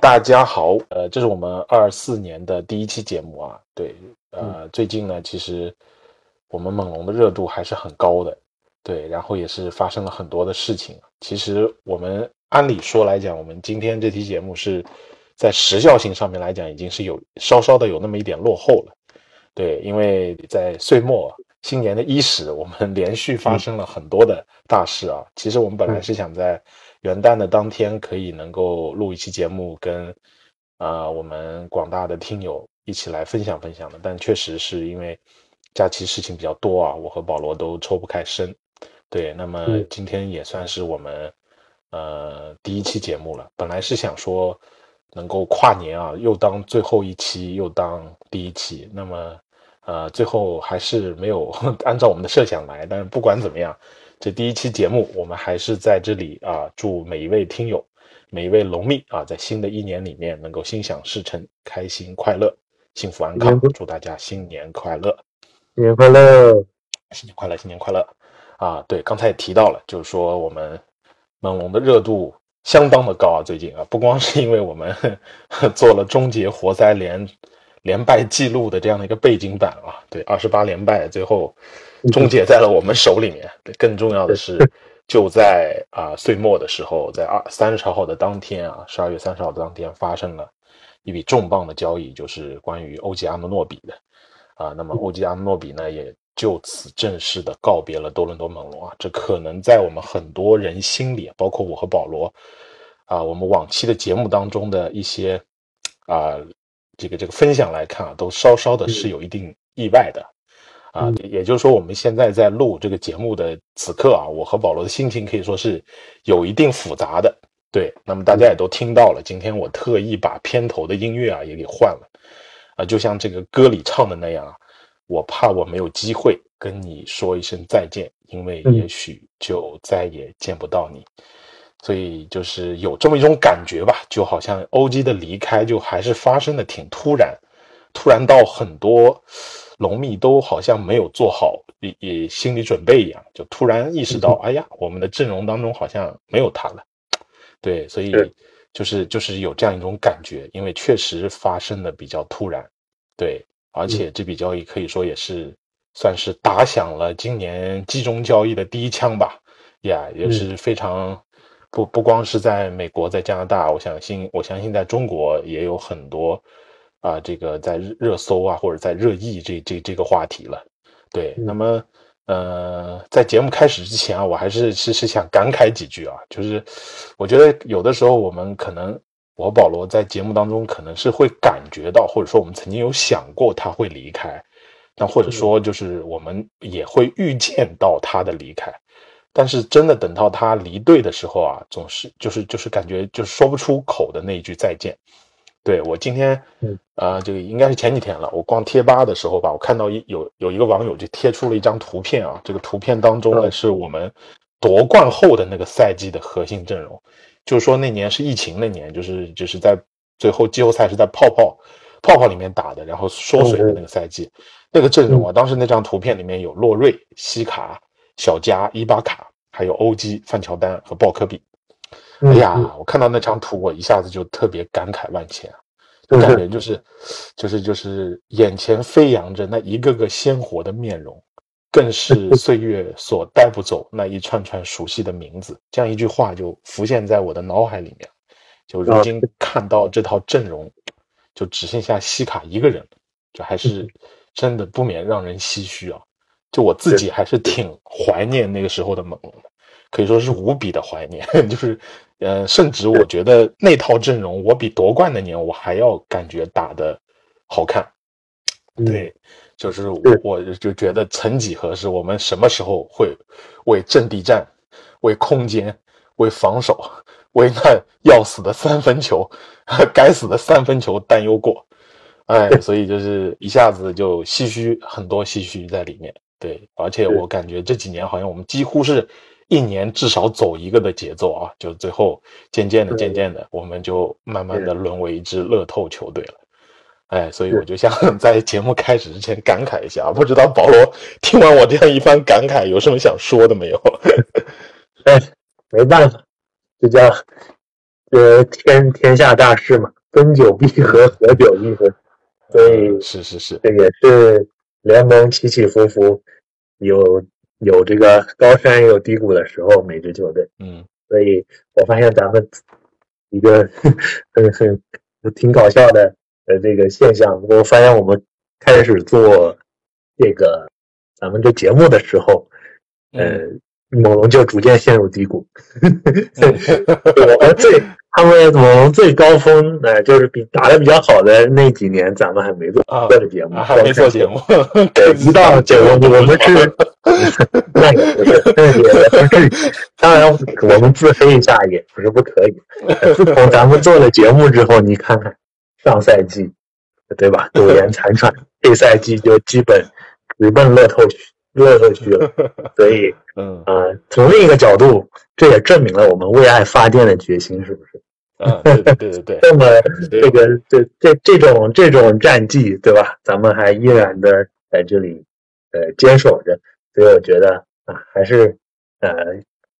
大家好。呃，这是我们二四年的第一期节目啊。对，呃，最近呢，其实我们猛龙的热度还是很高的。对，然后也是发生了很多的事情。其实我们按理说来讲，我们今天这期节目是在时效性上面来讲，已经是有稍稍的有那么一点落后了。对，因为在岁末新年的伊始，我们连续发生了很多的大事啊。其实我们本来是想在元旦的当天可以能够录一期节目，跟呃我们广大的听友一起来分享分享的，但确实是因为假期事情比较多啊，我和保罗都抽不开身。对，那么嗯今天也算是我们呃第一期节目了。本来是想说能够跨年啊，又当最后一期，又当第一期。那么呃，最后还是没有 按照我们的设想来。但是不管怎么样，这第一期节目我们还是在这里啊，祝每一位听友、每一位龙蜜啊，在新的一年里面能够心想事成，开心快乐，幸福安康。祝大家新年快乐！新年快乐！新年快乐，新年快乐！啊，对，刚才也提到了，就是说我们猛龙的热度相当的高啊，最近啊，不光是因为我们 做了终结活塞连连败记录的这样的一个背景板啊，对，二十八连败，最后终结在了我们手里面。对，更重要的是，就在啊岁末的时候，在二三十号的当天啊，十二月三十号的当天发生了一笔重磅的交易，就是关于欧吉阿诺诺比的。啊，那么欧吉阿诺比呢，也就此正式的告别了多伦多猛龙啊。这可能在我们很多人心里，包括我和保罗啊，我们往期的节目当中的一些啊，这个这个分享来看啊，都稍稍的是有一定意外的啊。嗯也就是说，我们现在在录这个节目的此刻啊，我和保罗的心情可以说是有一定复杂的。对，那么大家也都听到了，今天我特意把片头的音乐啊也给换了。啊，就像这个歌里唱的那样啊，我怕我没有机会跟你说一声再见，因为嗯也许就再也见不到你。所以就是有这么一种感觉吧，就好像欧几的离开就还是发生的挺突然，突然到很多龙蜜都好像没有做好也也心理准备一样，就突然意识到，哎呀，我们的阵容当中好像没有他了。对，所以就是就是有这样一种感觉，因为确实发生的比较突然，对，而且这笔交易可以说也是算是打响了今年季中交易的第一枪吧，呀，也是非常不不光是在美国，在加拿大，我相信我相信在中国也有很多啊、这个在热热搜啊或者在热议这这这个话题了，对，嗯那么。呃，在节目开始之前啊，我还是是是想感慨几句啊，就是我觉得有的时候我们可能，我和保罗在节目当中可能是会感觉到，或者说我们曾经有想过他会离开，那或者说就是我们也会预见到他的离开，但是真的等到他离队的时候啊，总是就是就是感觉就是说不出口的那一句再见。对我今天嗯，呃，这个应该是前几天了。我逛贴吧的时候吧，我看到一有有一个网友就贴出了一张图片啊，这个图片当中呢嗯是我们夺冠后的那个赛季的核心阵容，就是说那年是疫情那年，就是就是在最后季后赛是在泡泡泡泡里面打的，然后缩水的那个赛季，那个阵容啊，当时那张图片里面有洛瑞、西卡、小加、伊巴卡，还有欧基、范乔丹和鲍科比。哎呀，我看到那张图，我一下子就特别感慨万千啊！就感觉就是，就是就是眼前飞扬着那一个个鲜活的面容，更是 岁月所带不走那一串串熟悉的名字。这样一句话就浮现在我的脑海里面。就如今看到这套阵容，就只剩下西卡一个人了，就还是真的不免让人唏嘘啊！就我自己还是挺怀念那个时候的猛龙的。可以说是无比的怀念，就是，呃，甚至我觉得那套阵容，我比夺冠那年我还要感觉打的好看，对，就是我就觉得曾几何时，我们什么时候会为阵地战、为空间、为防守、为那要死的三分球、该死的三分球担忧过？哎，所以就是一下子就唏嘘很多唏嘘在里面。对，而且我感觉这几年好像我们几乎是一年至少走一个的节奏啊，就最后渐渐的、渐渐的，我们就慢慢的沦为一支乐透球队了。哎，所以我就想 在节目开始之前感慨一下，不知道保罗听完我这样一番感慨，有什么想说的没有？哎，没办法，这叫呃天天下大事嘛，分久必合，合久必分，所以是是是，这也是。联盟起起伏伏，有有这个高山有低谷的时候，每支球队，嗯，所以我发现咱们一个 很很挺搞笑的呃这个现象，我发现我们开始做这个咱们这节目的时候，呃，猛龙就逐渐陷入低谷，我们最。他们猛龙最高峰，哎，就是比打的比较好的那几年，咱们还没做做的节目，还没做节目。对，一到节目，我们是 那个不是，那也不是。当然，我们自黑一下也不是不可以。自从咱们做了节目之后，你看看上赛季，对吧？苟延残喘，这赛季就基本直奔乐透区，乐透区了。所以，嗯啊，从另一个角度。这也证明了我们为爱发电的决心，是不是？啊，对对对 对。那么这个这这这种这种战绩，对吧？咱们还依然的在这里呃坚守着，所以我觉得啊，还是呃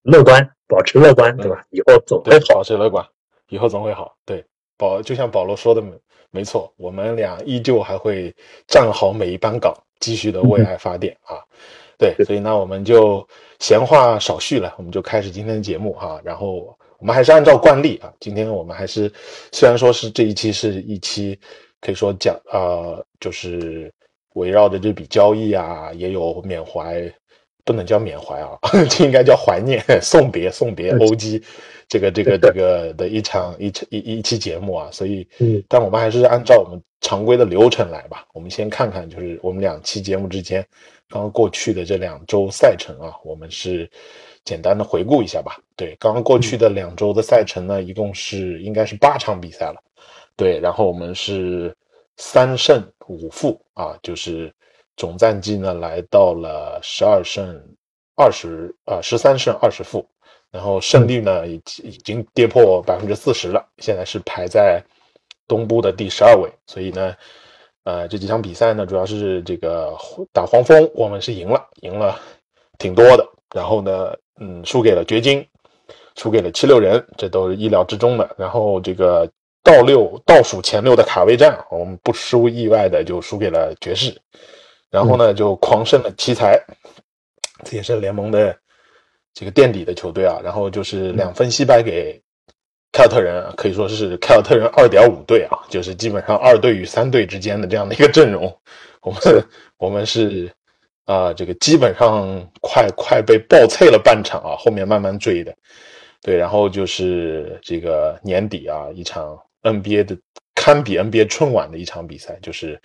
乐观，保持乐观，对吧？以后总会好。保持乐观，以后总会好。对，保就像保罗说的没没错，我们俩依旧还会站好每一班岗，继续的为爱发电啊。对，所以那我们就闲话少叙了，我们就开始今天的节目哈。然后我们还是按照惯例啊，今天我们还是虽然说是这一期是一期可以说讲啊，就是围绕着这笔交易啊，也有缅怀，不能叫缅怀啊，这应该叫怀念、送别、送别欧基这个这个这个的一场一一一期节目啊。所以，嗯，但我们还是按照我们常规的流程来吧。我们先看看，就是我们两期节目之间。刚刚过去的这两周赛程啊，我们是简单的回顾一下吧。对，刚刚过去的两周的赛程呢，一共是应该是八场比赛了。对，然后我们是三胜五负啊，就是总战绩呢来到了十二胜二十啊十三胜二十负，然后胜率呢已已经跌破百分之四十了，现在是排在东部的第十二位，所以呢。呃，这几场比赛呢，主要是这个打黄蜂，我们是赢了，赢了挺多的。然后呢，嗯，输给了掘金，输给了七六人，这都是意料之中的。然后这个倒六倒数前六的卡位战，我们不出意外的就输给了爵士。然后呢，就狂胜了奇才，这也是联盟的这个垫底的球队啊。然后就是两分惜败给。凯尔特人可以说是凯尔特人二点五队啊，就是基本上二队与三队之间的这样的一个阵容。我们 我们是啊，这个基本上快快被爆脆了半场啊，后面慢慢追的。对，然后就是这个年底啊，一场 NBA 的堪比 NBA 春晚的一场比赛，就是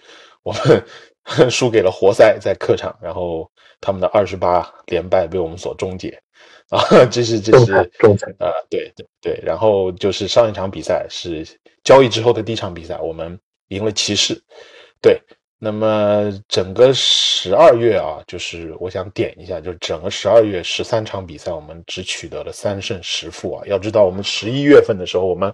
我们 输给了活塞在客场，然后他们的二十八连败被我们所终结。啊，这是这是啊，对对对，然后就是上一场比赛是交易之后的第一场比赛，我们赢了骑士。对，那么整个十二月啊，就是我想点一下，就是整个十二月十三场比赛，我们只取得了三胜十负啊。要知道，我们十一月份的时候，我们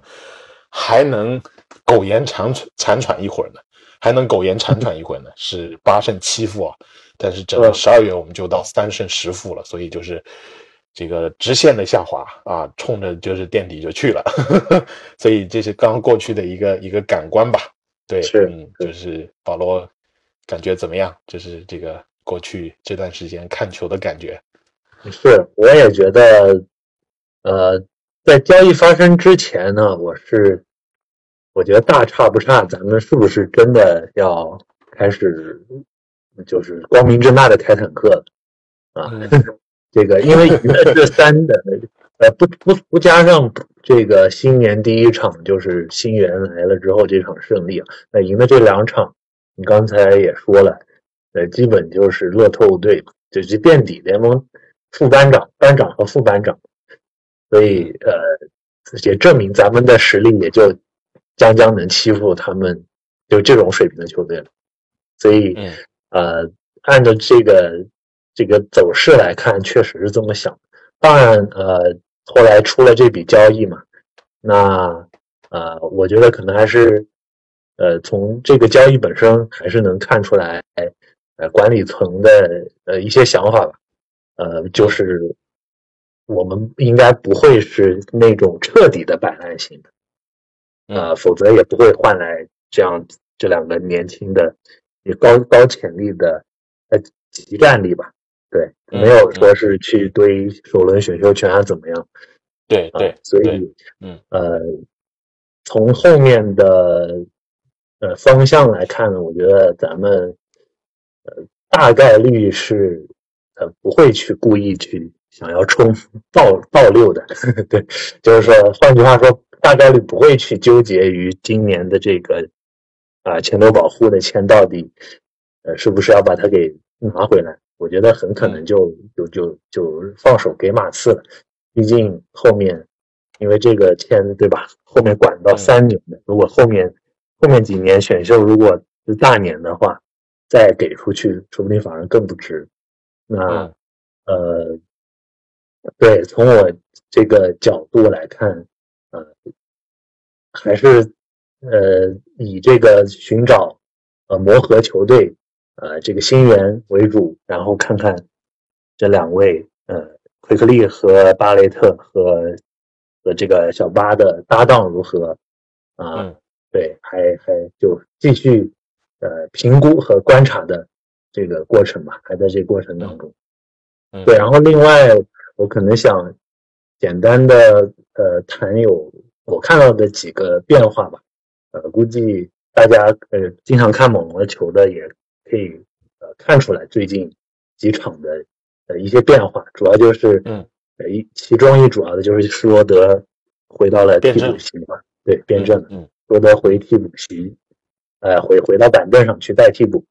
还能苟延残喘残喘一会儿呢，还能苟延残喘一会儿呢，是八胜七负啊。但是整个十二月我们就到三胜十负了，所以就是。这个直线的下滑啊，冲着就是垫底就去了，所以这是刚过去的一个一个感官吧。对，是，嗯，就是保罗感觉怎么样？就是这个过去这段时间看球的感觉。是，我也觉得，呃，在交易发生之前呢，我是我觉得大差不差，咱们是不是真的要开始就是光明正大的开坦克了啊？这个，因为赢了这三的，呃，不不不加上这个新年第一场就是新元来了之后这场胜利啊，那赢的这两场，你刚才也说了，呃，基本就是乐透队，就是垫底联盟副班长、班长和副班长，所以呃，也证明咱们的实力也就将将能欺负他们就这种水平的球队了。所以呃，按照这个这个走势来看，确实是这么想。当然呃，后来出了这笔交易嘛，那呃，我觉得可能还是。呃，从这个交易本身还是能看出来，呃，管理层的呃一些想法吧。呃，就是我们应该不会是那种彻底的摆烂型的，呃，否则也不会换来这样这两个年轻的、也高高潜力的呃集战力吧。对，没有说是去堆首轮选秀权啊怎么样？对对，所以嗯呃，从后面的。呃，方向来看呢，我觉得咱们呃大概率是呃不会去故意去想要冲爆爆六的，对，就是说，换句话说，大概率不会去纠结于今年的这个啊前头保护的钱到底呃是不是要把它给拿回来。我觉得很可能就就就就放手给马刺了，毕竟后面因为这个签对吧，后面管到三年的，如果后面。后面几年选秀如果是大年的话，再给出去，说不定反而更不值。那呃，对，从我这个角度来看，呃，还是呃以这个寻找呃磨合球队呃这个新援为主，然后看看这两位呃奎克利和巴雷特和和这个小巴的搭档如何啊。对，还还就继续呃评估和观察的这个过程吧，还在这过程当中。对，然后另外我可能想简单的呃谈有我看到的几个变化吧，呃，估计大家呃经常看猛龙的球的也可以呃看出来最近几场的呃一些变化，主要就是嗯。一其中一主要的就是施罗德回到了替补席嘛，对，变阵了，嗯。罗德回替补席，呃，回回到板凳上去带替补，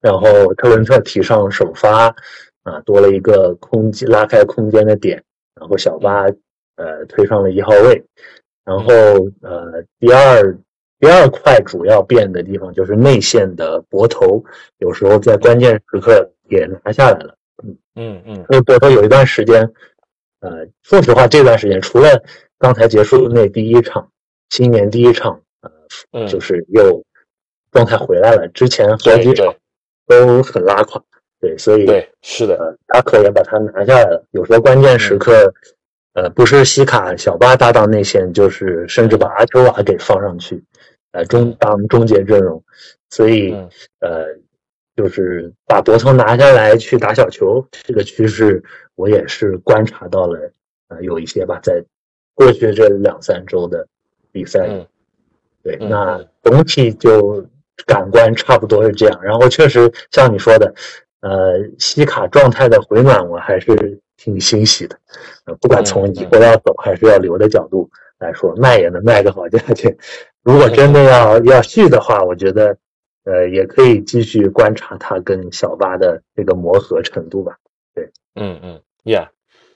然后特伦特提上首发，啊，多了一个空间拉开空间的点，然后小巴呃推上了一号位，然后呃第二第二块主要变的地方就是内线的博头，有时候在关键时刻也拿下来了，嗯嗯。嗯，因为博头有一段时间，呃，说实话这段时间除了刚才结束的那第一场新年第一场。嗯，就是又状态回来了，之前好几场都很拉垮，对，所以对是的，他可以把他拿下来了。有时候关键时刻，呃，不是西卡小巴搭档内线，就是甚至把阿丘瓦给放上去，呃，中当终结阵容，所以呃，就是把博滕拿下来去打小球，这个趋势我也是观察到了，呃，有一些吧，在过去这两三周的比赛。对，那总体就感官差不多是这样。然后确实像你说的，呃，西卡状态的回暖，我还是挺欣喜的。呃，不管从以后要走还是要留的角度来说，卖也能卖个好价钱。如果真的要要续的话，我觉得，呃，也可以继续观察他跟小巴的这个磨合程度吧。对，嗯嗯，Yeah，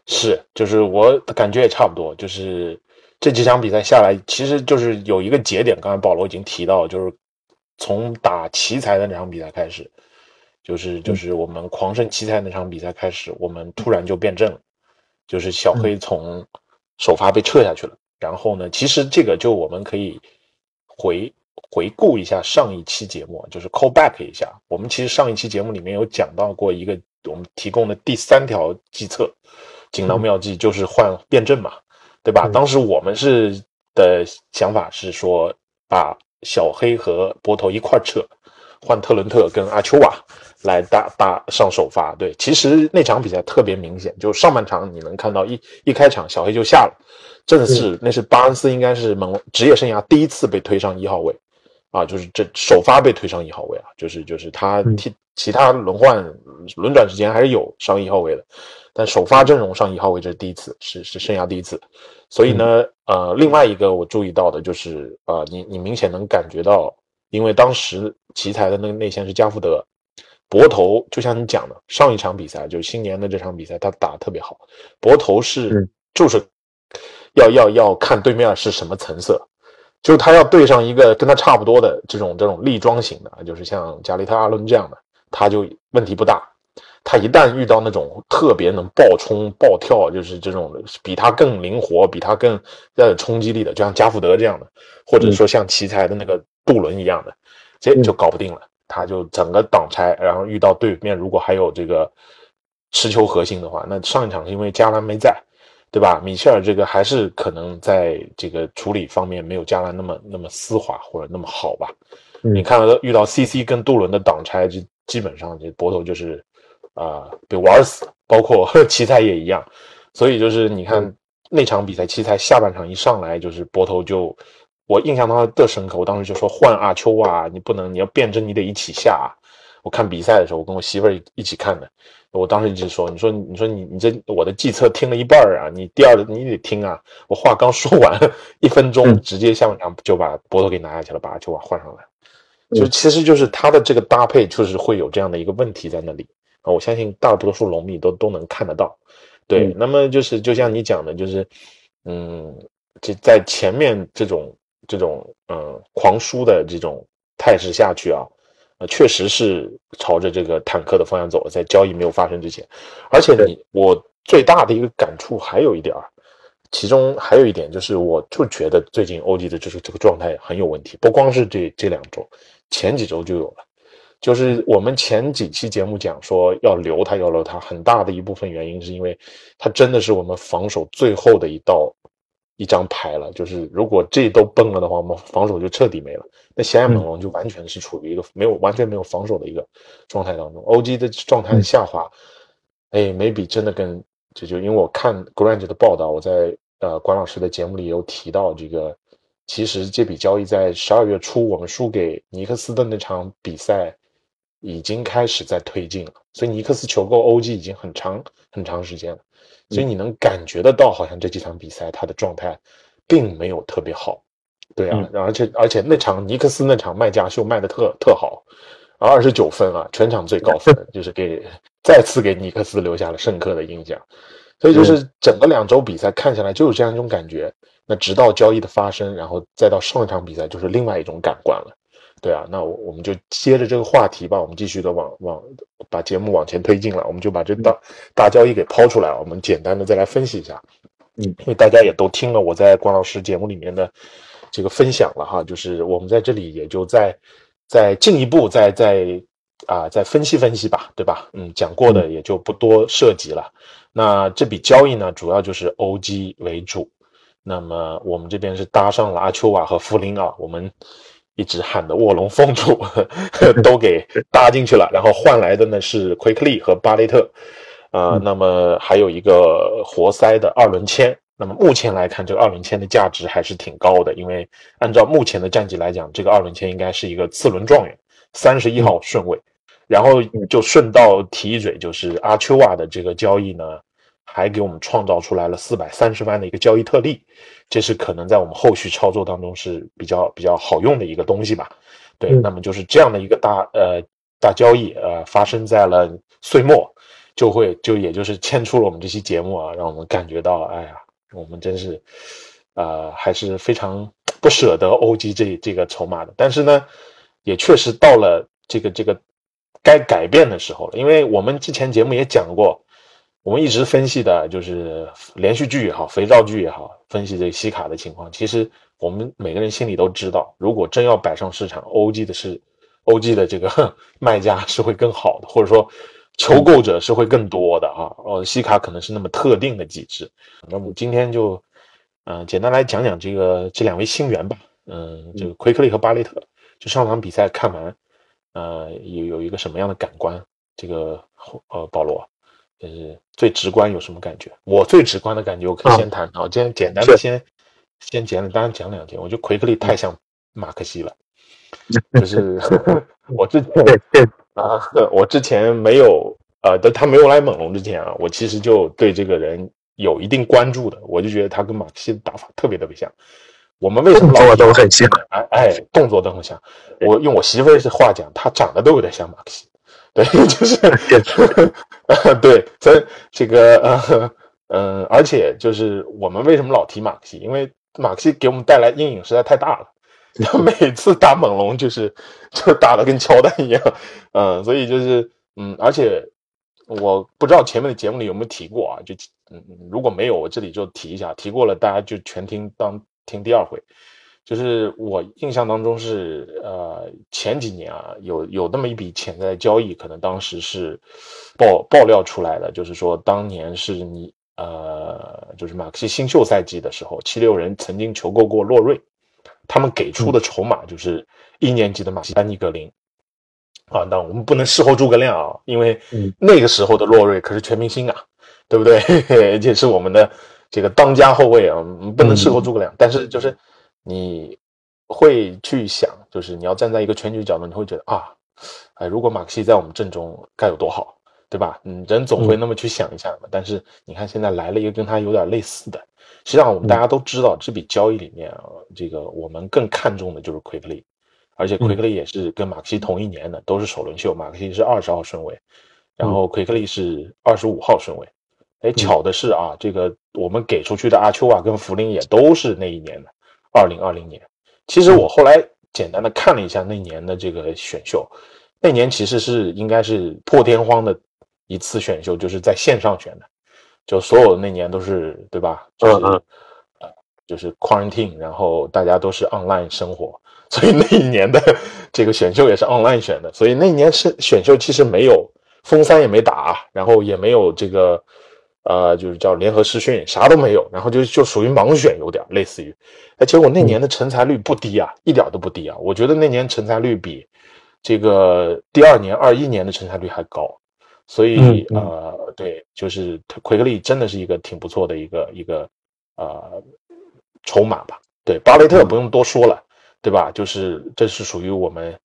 是，就是我感觉也差不多，就是。这几场比赛下来，其实就是有一个节点。刚才保罗已经提到，就是从打奇才的那场比赛开始，就是就是我们狂胜奇才那场比赛开始，我们突然就变阵了，就是小黑从首发被撤下去了。然后呢，其实这个就我们可以回回顾一下上一期节目，就是 call back 一下。我们其实上一期节目里面有讲到过一个我们提供的第三条计策，锦囊妙计就是换辩证嘛。对吧？当时我们是的想法是说，把小黑和波头一块撤，换特伦特跟阿丘瓦来打打上首发。对，其实那场比赛特别明显，就上半场你能看到一一开场小黑就下了，正是那是巴恩斯应该是猛职业生涯第一次被推上一号位，啊，就是这首发被推上一号位啊，就是就是他替其他轮换轮转时间还是有上一号位的。但首发阵容上一号位这是第一次，是是生涯第一次，所以呢，呃，另外一个我注意到的就是，呃，你你明显能感觉到，因为当时奇才的那个内线是加福德，博头就像你讲的，上一场比赛就是新年的这场比赛，他打得特别好。博头是嗯。就是要要要看对面是什么层色，就是他要对上一个跟他差不多的这种这种力装型的，就是像加里特阿伦这样的，他就问题不大。他一旦遇到那种特别能爆冲、爆跳，就是这种比他更灵活、比他更要有冲击力的，就像加福德这样的，或者说像奇才的那个杜伦一样的，这就搞不定了。他就整个挡拆，然后遇到对面如果还有这个持球核心的话，那上一场是因为加兰没在，对吧？米切尔这个还是可能在这个处理方面没有加兰那么那么丝滑或者那么好吧。嗯你看到遇到 CC 跟杜伦的挡拆，就基本上这博头就是啊、被玩死了，包括 奇才也一样。所以就是你看那场比赛，奇才下半场一上来就是博头就，我印象当中特深刻。我当时就说换阿秋啊，你不能你要变阵，你得一起下啊。我看比赛的时候，我跟我媳妇儿一一起看的。我当时一直说，你说你说你你这我的计策听了一半儿啊，你第二你得听啊。我话刚说完一分钟，嗯直接下半场就把博头给拿下去了，把阿秋啊换上来。嗯就其实就是他的这个搭配，就是会有这样的一个问题在那里啊。我相信大多数龙迷都都能看得到。对，嗯那么就是就像你讲的，就是嗯，这在前面这种这种嗯狂输的这种态势下去啊，呃，确实是朝着这个坦克的方向走了，在交易没有发生之前，而且你我最大的一个感触还有一点儿，其中还有一点就是，我就觉得最近欧迪的就是这个状态很有问题，不光是这这两周，前几周就有了。就是我们前几期节目讲说要留他，要留他，很大的一部分原因是因为他真的是我们防守最后的一道一张牌了。就是如果这都崩了的话，我们防守就彻底没了。那显眼猛龙就完全是处于一个没有完全没有防守的一个状态当中。OG 的状态的下滑，哎，maybe 真的跟这就因为我看 Grant 的报道，我在呃管老师的节目里有提到这个，其实这笔交易在十二月初我们输给尼克斯的那场比赛已经开始在推进了，所以尼克斯求购 OG 已经很长很长时间了，所以你能感觉得到，好像这几场比赛他的状态并没有特别好，对啊，而且而且那场尼克斯那场卖家秀卖的特特好，二十九分啊，全场最高分，就是给再次给尼克斯留下了深刻的印象。所以就是整个两周比赛看下来就是这样一种感觉。那直到交易的发生，然后再到上一场比赛，就是另外一种感官了。对啊，那我我们就接着这个话题吧，我们继续的往往把节目往前推进了，我们就把这大大交易给抛出来，我们简单的再来分析一下。嗯，因为大家也都听了我在关老师节目里面的这个分享了哈，就是我们在这里也就再再进一步再再啊再分析分析吧，对吧？嗯，讲过的也就不多涉及了。那这笔交易呢，主要就是 OG 为主。那么我们这边是搭上了阿丘瓦和弗林啊，我们一直喊的卧龙凤雏 都给搭进去了，然后换来的呢是奎克利和巴雷特，啊、嗯那么还有一个活塞的二轮签。那么目前来看，这个二轮签的价值还是挺高的，因为按照目前的战绩来讲，这个二轮签应该是一个次轮状元，三十一号顺位。然后就顺道提一嘴，就是阿丘瓦的这个交易呢，还给我们创造出来了四百三十万的一个交易特例，这是可能在我们后续操作当中是比较比较好用的一个东西吧。对，嗯。那么就是这样的一个大呃大交易，呃发生在了岁末，就会就也就是牵出了我们这期节目啊，让我们感觉到，哎呀，我们真是，呃，还是非常不舍得 OG 这这个筹码的，但是呢，也确实到了这个这个该改变的时候了，因为我们之前节目也讲过，我们一直分析的就是连续剧也好，肥皂剧也好，分析这个西卡的情况。其实我们每个人心里都知道，如果真要摆上市场，OG 的是 OG 的这个哼 卖家是会更好的，或者说求购者是会更多的啊。呃，西卡可能是那么特定的机制。那么今天就，嗯、简单来讲讲这个这两位新援吧。嗯，这个奎克利和巴雷特，就上场比赛看完，呃，有有一个什么样的感官？这个呃，保罗，就是最直观有什么感觉？我最直观的感觉，我可以啊先谈啊，我今天简单的先先简单讲两句。我觉得奎克利太像马克西了，就是 我之前啊，我之前没有呃，但他没有来猛龙之前啊，我其实就对这个人有一定关注的，我就觉得他跟马克西的打法特别特别像。我们为什么老动作都很像？哎哎，动作都很像。我用我媳妇儿的话讲，他长得都有点像马克西。对，就是 对，所以这个呃嗯，而且就是我们为什么老提马克西？因为马克西给我们带来阴影实在太大了，他每次打猛龙就是就打的跟乔丹一样，嗯，所以就是嗯，而且我不知道前面的节目里有没有提过啊，就嗯，如果没有，我这里就提一下，提过了大家就全听当听第二回。就是我印象当中是，呃，前几年啊，有有那么一笔潜在交易，可能当时是爆爆料出来的，就是说当年是你，呃，就是马克西新秀赛季的时候，七六人曾经求购过洛瑞，他们给出的筹码就是一年级的马西丹尼格林，啊，那我们不能事后诸葛亮啊，因为那个时候的洛瑞可是全明星啊，对不对？而且是我们的这个当家后卫啊，不能事后诸葛亮，但是就是。你会去想，就是你要站在一个全局角度，你会觉得啊，哎，如果马克西在我们阵中该有多好，对吧？嗯，人总会那么去想一下嘛。但是你看，现在来了一个跟他有点类似的，实际上我们大家都知道，这笔交易里面啊，这个我们更看重的就是奎克利，而且奎克利也是跟马克西同一年的，都是首轮秀，马克西是二十号顺位，然后奎克利是二十五号顺位。哎，巧的是啊，这个我们给出去的阿丘瓦跟福林也都是那一年的。二零二零年，其实我后来简单的看了一下那年的这个选秀，那年其实是应该是破天荒的一次选秀，就是在线上选的，就所有的那年都是对吧？就是呃，就是 quarantine，然后大家都是 online 生活，所以那一年的这个选秀也是 online 选的，所以那年是选秀其实没有封三也没打，然后也没有这个。呃，就是叫联合试训，啥都没有，然后就就属于盲选，有点类似于，哎，结果那年的成才率不低啊，一点都不低啊，我觉得那年成才率比这个第二年二一年的成才率还高，所以呃，对，就是奎克利真的是一个挺不错的一个一个呃筹码吧，对，巴雷特不用多说了，对吧？就是这是属于我们，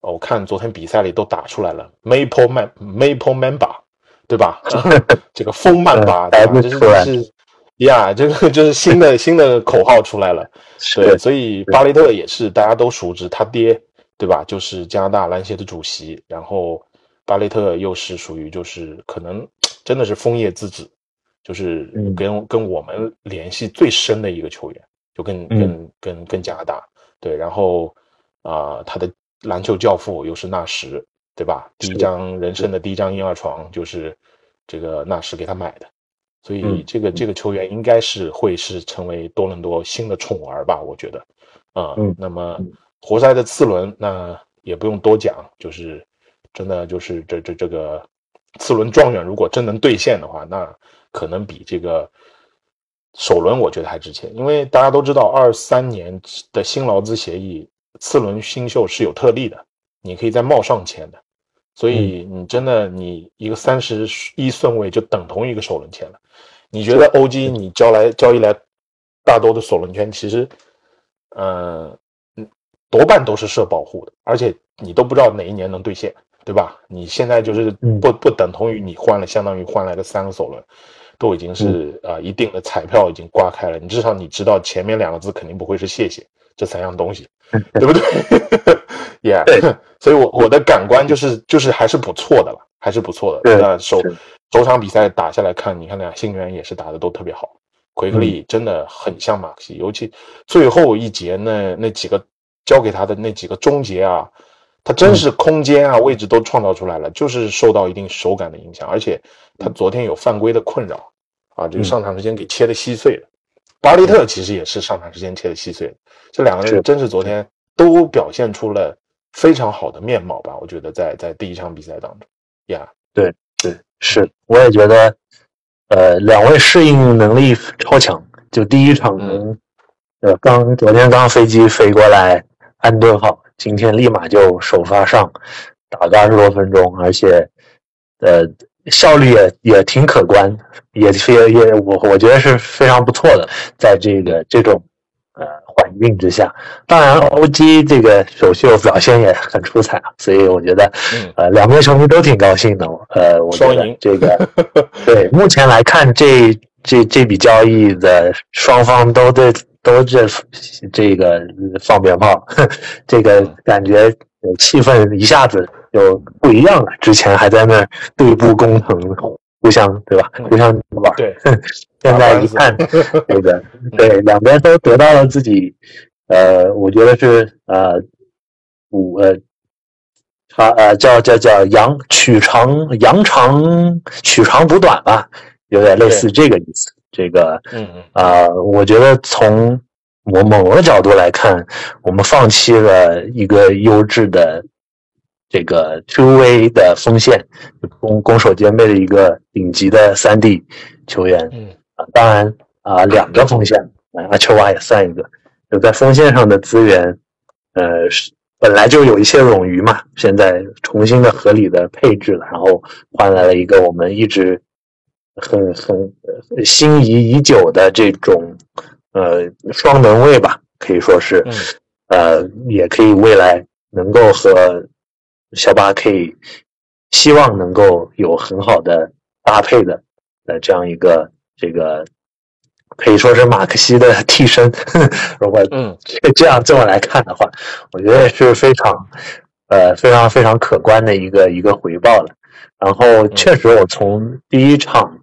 我看昨天比赛里都打出来了，Maple Man Maple Mamba。对吧？这个风曼巴，对吧？这是呀，这个就是新的 新的口号出来了。对，所以巴雷特也是大家都熟知，他爹对吧？就是加拿大篮协的主席。然后巴雷特又是属于就是可能真的是枫叶之子，就是跟跟我们联系最深的一个球员，就跟跟跟跟加拿大对。然后啊，他的篮球教父又是纳什。对吧？第一张人生的第一张婴儿床就是这个纳什给他买的，所以这个这个球员应该是会是成为多伦多新的宠儿吧？我觉得，啊，那么活塞的次轮那也不用多讲，就是真的就是这这这个次轮状元，如果真能兑现的话，那可能比这个首轮我觉得还值钱，因为大家都知道二三年的新劳资协议，次轮新秀是有特例的，你可以在帽上签的。所以你真的，你一个三十一顺位就等同于一个首轮签了。你觉得 OG 你交来交易来大多的首轮签，其实，嗯嗯，多半都是设保护的，而且你都不知道哪一年能兑现，对吧？你现在就是不不等同于你换了，相当于换来个三个首轮，都已经是啊一定的彩票已经刮开了。你至少你知道前面两个字肯定不会是谢谢这三样东西，对不对 ？Yeah，所以，我我的感官就是就是还是不错的了，还是不错的。那首首场比赛打下来看，你看俩新援也是打的都特别好。奎克利真的很像马克西，尤其最后一节那那几个交给他的那几个终结啊，他真是空间啊位置都创造出来了，就是受到一定手感的影响，而且他昨天有犯规的困扰啊，这个上场时间给切的稀碎了。巴雷特其实也是上场时间切的稀碎，这两个人真是昨天都表现出了。非常好的面貌吧，我觉得在在第一场比赛当中，呀，对对是，我也觉得，呃，两位适应能力超强。就第一场，呃，刚昨天刚飞机飞过来安顿好，今天立马就首发上，打个二十多分钟，而且，呃，效率也也挺可观，也也也我我觉得是非常不错的，在这个这种。呃，环境之下，当然，OG 这个首秀表现也很出彩啊，所以我觉得，呃，两边球迷都挺高兴的。呃，我觉得这个，对，目前来看，这这这笔交易的双方都对都这这个放鞭炮，这个感觉气氛一下子就不一样了。之前还在那儿对簿公堂，互相对吧？互相玩。对，现在一看，这个 对两边都得到了自己，呃，我觉得是呃，五呃，他呃叫叫叫扬取长扬长取长补短吧，有点类似这个意思。这个嗯嗯啊、我觉得从我某个角度来看，我们放弃了一个优质的这个 two way 的锋线，攻攻守兼备的一个顶级的三 D 球员。嗯啊，当然啊，两个锋线，啊，阿丘瓦也算一个。就在锋线上的资源，呃，是本来就有一些冗余嘛，现在重新的合理的配置了，然后换来了一个我们一直很很呃心仪已久的这种呃双能卫吧，可以说是，嗯呃，也可以未来能够和小巴可以希望能够有很好的搭配的呃这样一个这个可以说是马克西的替身，如果嗯这这样这么来看的话，我觉得是非常呃非常非常可观的一个一个回报了。然后确实，我从第一场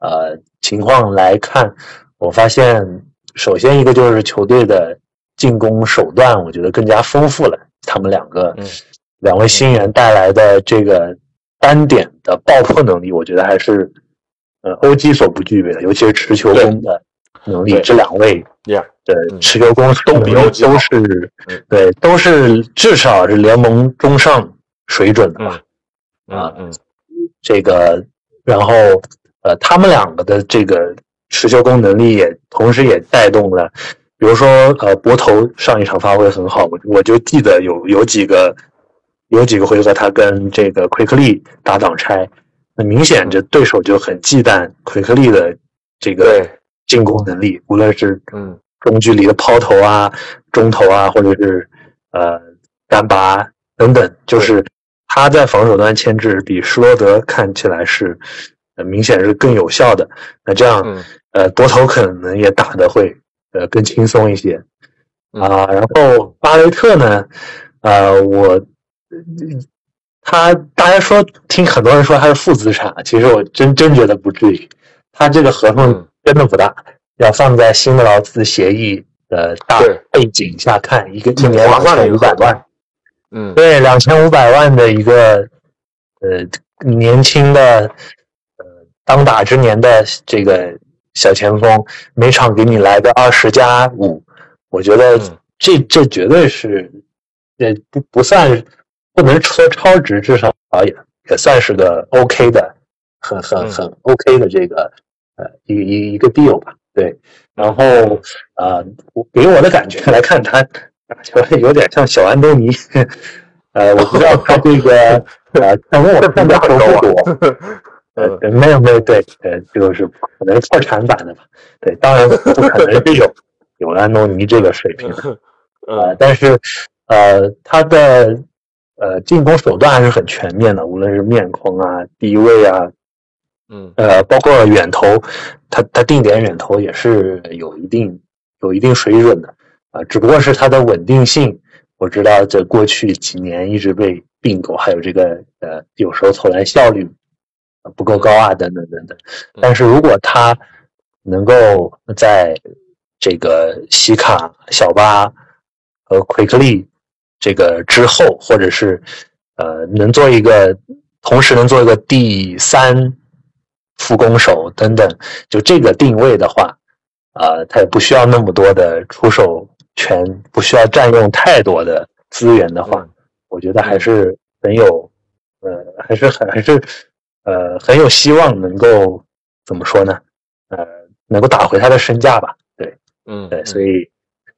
呃情况来看，我发现首先一个就是球队的进攻手段，我觉得更加丰富了。他们两个、嗯两位新援带来的这个单点的爆破能力，我觉得还是呃欧基所不具备的，尤其是持球攻的能力，这两位嗯持球攻都比能力欧基都是嗯对，都是至少是联盟中上水准的吧。啊嗯这个，然后呃，他们两个的这个持球攻能力也同时也带动了，比如说呃，博头上一场发挥很好，我我就记得有有几个有几个回合他跟这个奎克利打挡拆，很明显这对手就很忌惮奎克利的这个进攻能力，无论是嗯。中距离的抛投啊、中投啊，或者是呃干拔等等，就是他在防守端牵制比施罗德看起来是呃明显是更有效的。那这样嗯。呃多头可能也打得会呃更轻松一些嗯。啊、然后巴雷特呢，呃我他大家说听很多人说他是负资产，其实我真真觉得不至于，他这个合同嗯。真的不大，要放在新的劳资协议的大背景下看，一个一年两划算的千五百万。嗯。对，两千五百万的一个呃年轻的呃当打之年的这个小前锋，每场给你来个二十加五，我觉得嗯。这这绝对是，也不不算不能说超值，至少也也算是个 OK 的，很很嗯。很 OK 的这个呃一一一个 deal 吧，对，然后呃我给我的感觉来看，他打球有点像小安东尼，呃我不知道他这个 呃看我这看的球评价很高不多。啊，呃，对没有没有，对，呃，就是可能破产版的吧，对，当然不可能是有有安东尼这个水平，呃，嗯。但是呃，他的呃进攻手段还是很全面的，无论是面框啊、低位啊，嗯呃，包括远投，他他定点远投也是有一定有一定水准的啊、只不过是他的稳定性，我知道这过去几年一直被并购，还有这个呃有时候投篮效率呃不够高啊，等等等等。但是如果他能够在这个西卡、小巴和奎克利这个之后，或者是呃能做一个，同时能做一个第三副攻手等等，就这个定位的话，呃、他也不需要那么多的出手权，不需要占用太多的资源的话，嗯我觉得还是很有，呃，还是很还是呃很有希望能够怎么说呢？呃，能够打回他的身价吧。对嗯对，所以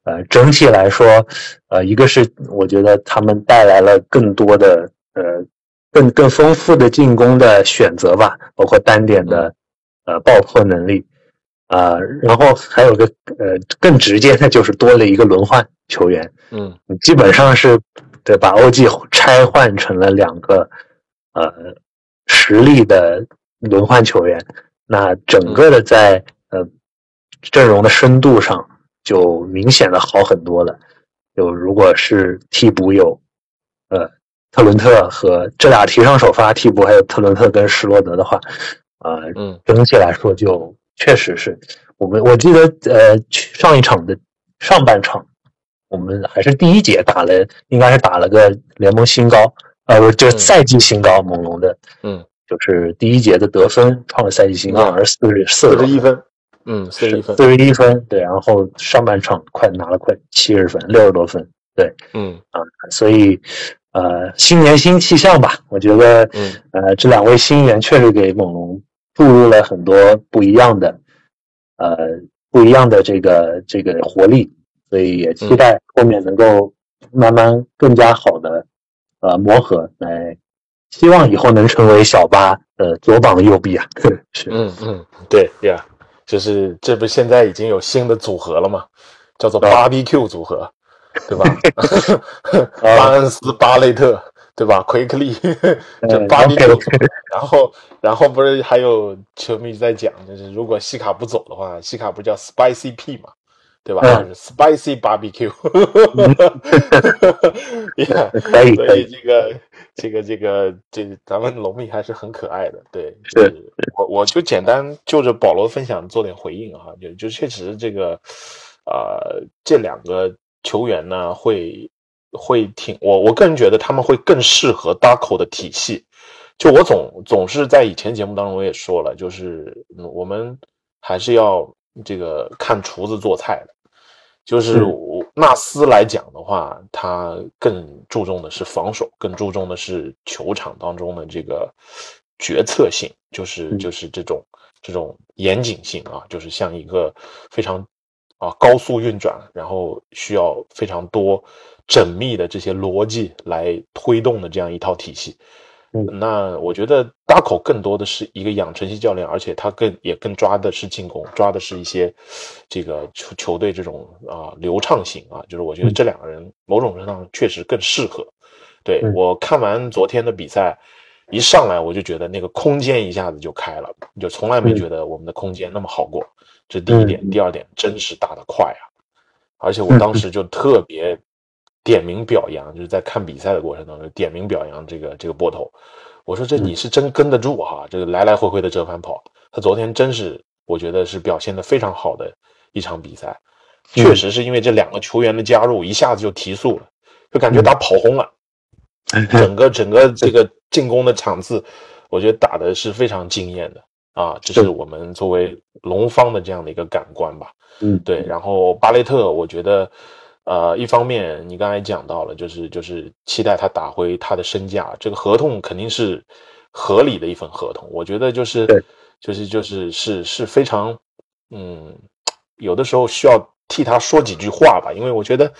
呃整体来说，呃，一个是我觉得他们带来了更多的呃更更丰富的进攻的选择吧，包括单点的呃爆破能力。啊、然后还有个呃更直接的就是多了一个轮换球员，嗯。基本上是对把 OG 拆换成了两个呃实力的轮换球员，那整个的在呃阵容的深度上就明显的好很多了。就如果是替补有呃特伦特和这俩提上首发替补，还有特伦特跟施罗德的话，呃，嗯。整体来说就确实是我们我记得呃上一场的上半场，我们还是第一节打了，应该是打了个联盟新高，呃，不就是嗯。赛季新高，猛龙的，嗯，就是第一节的得分创了赛季新高，啊。而四十四四十一分，嗯，四十一分，四十一分，对，然后上半场快拿了快七十分，六十多分，对，嗯。啊所以呃，新年新气象吧，我觉得嗯呃，这两位新援确实给猛龙注入了很多不一样的呃不一样的这个这个活力，所以也期待后面能够慢慢更加好的呃磨合，来希望以后能成为小巴的左膀右臂啊，是。嗯嗯，对呀，就是这不现在已经有新的组合了嘛，叫做啊 Barbecue 组合，对吧？巴恩斯、巴雷特，对吧？奎克利，这嗯 Barbecue 组合。然后，然后不是还有球迷在讲，就是如果西卡不走的话，西卡不叫 Spicy P 嘛，对吧？嗯就是 Spicy Barbecue。Yeah，所以这个这个这个这咱们龙蜜还是很可爱的，对，是就是我我就简单就着保罗分享做点回应哈，就就确实这个呃这两个球员呢会会挺我我个人觉得他们会更适合 Darko 的体系，就我总总是在以前节目当中我也说了，就是嗯我们还是要这个看厨子做菜的。就是纳斯来讲的话，他更注重的是防守，更注重的是球场当中的这个决策性，就是嗯就是这种这种严谨性啊，就是像一个非常啊高速运转，然后需要非常多缜密的这些逻辑来推动的这样一套体系。嗯那我觉得大口更多的是一个养成系教练，而且他更也更抓的是进攻，抓的是一些这个球球队这种啊、流畅性啊，就是我觉得嗯这两个人某种程度上确实更适合。对、嗯我看完昨天的比赛，一上来我就觉得那个空间一下子就开了，就从来没嗯觉得我们的空间那么好过。这第一点，嗯第二点真是打得快啊！而且我当时就特别点名表扬，就是在看比赛的过程当中点名表扬这个这个波头。我说这你是真跟得住哈，这个来来回回的折返跑，他昨天真是我觉得是表现的非常好的一场比赛。确实是因为这两个球员的加入，一下子就提速了，就感觉打跑轰了。整个整个这个进攻的场次，我觉得打的是非常惊艳的啊！这是是我们作为龙方的这样的一个感官吧。嗯，对，然后巴雷特，我觉得，呃，一方面你刚才讲到了，就是就是期待他打回他的身价，这个合同肯定是合理的一份合同。我觉得就是就是就是是是非常，嗯，有的时候需要替他说几句话吧，因为我觉得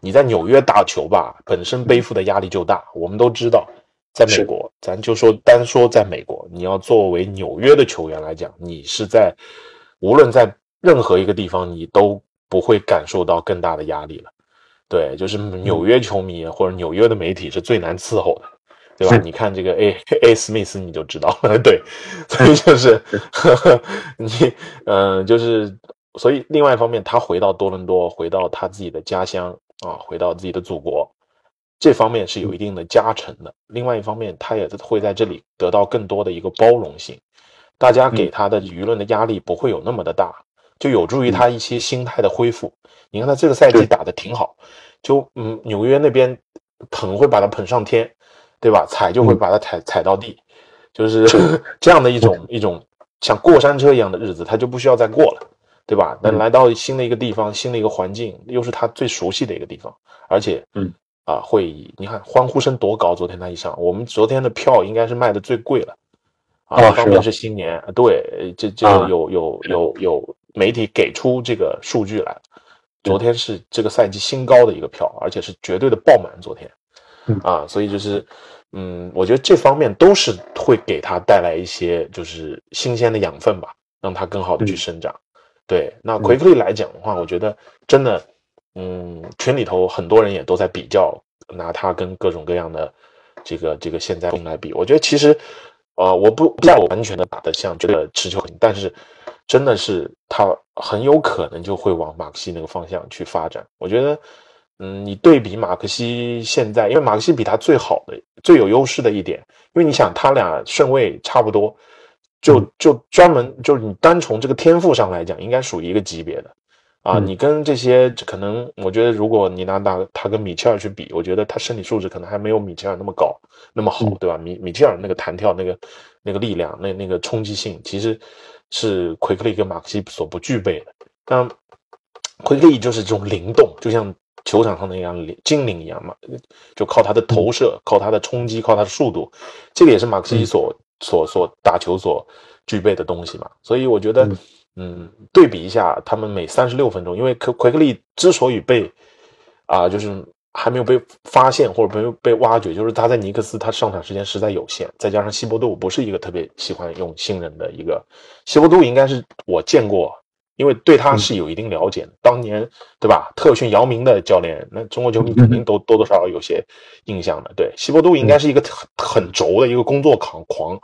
你在纽约打球吧，本身背负的压力就大。我们都知道，在美国，咱就说单说在美国，你要作为纽约的球员来讲，你是在无论在任何一个地方，你都不会感受到更大的压力了。对，就是纽约球迷或者纽约的媒体是最难伺候的，对吧？你看这个 A A 史密斯你就知道了，对，所以就是呵呵 你嗯、呃就是所以另外一方面，他回到多伦多，回到他自己的家乡啊，回到自己的祖国，这方面是有一定的加成的。另外一方面，他也会在这里得到更多的一个包容性，大家给他的舆论的压力不会有那么的大，就有助于他一些心态的恢复。你看他这个赛季打得挺好，就嗯，纽约那边捧会把他捧上天，对吧？踩就会嗯。把他踩踩到地，就是 这样的一种一种像过山车一样的日子，他就不需要再过了。对吧？但嗯。来到新的一个地方，新的一个环境，又是他最熟悉的一个地方，而且，嗯，啊，会以你看欢呼声多高，昨天他一上，我们昨天的票应该是卖的最贵了，啊，哦一方面是新年，对，这这啊。有有有有媒体给出这个数据来，昨天是这个赛季新高的一个票，而且是绝对的爆满，昨天，嗯啊，所以就是，嗯，我觉得这方面都是会给他带来一些就是新鲜的养分吧，让他更好的去嗯生长。对，那奎克利来讲的话，我觉得真的，嗯，群里头很多人也都在比较，拿他跟各种各样的这个这个现在来比。我觉得其实，呃，我不不在我完全的打得像觉得持球，但是真的是他很有可能就会往马克西那个方向去发展。我觉得，嗯，你对比马克西现在，因为马克西比他最好的、最有优势的一点，因为你想他俩顺位差不多，就就专门就是你单从这个天赋上来讲，应该属于一个级别的。啊，嗯你跟这些可能，我觉得如果你拿拿他跟米切尔去比，我觉得他身体素质可能还没有米切尔那么高，那么好，嗯对吧？米米切尔那个弹跳、那个那个力量、那那个冲击性，其实是奎克利跟马克西所不具备的。但奎克利就是这种灵动，就像球场上的一样灵精灵一样嘛，就靠他的投射、靠他的冲击、靠他的速度，这个也是马克西所、所所打球所具备的东西嘛。所以我觉得，嗯嗯，对比一下，他们每三十六分钟，因为奎奎克利之所以被啊、就是还没有被发现或者没有被挖掘，就是他在尼克斯他上场时间实在有限，再加上西伯杜不是一个特别喜欢用新人的一个，西伯杜应该是我见过，因为对他是有一定了解的，当年对吧？特训姚明的教练，那中国球迷肯定都多多少少有些印象的。对，西伯杜应该是一个很很轴的一个工作狂狂，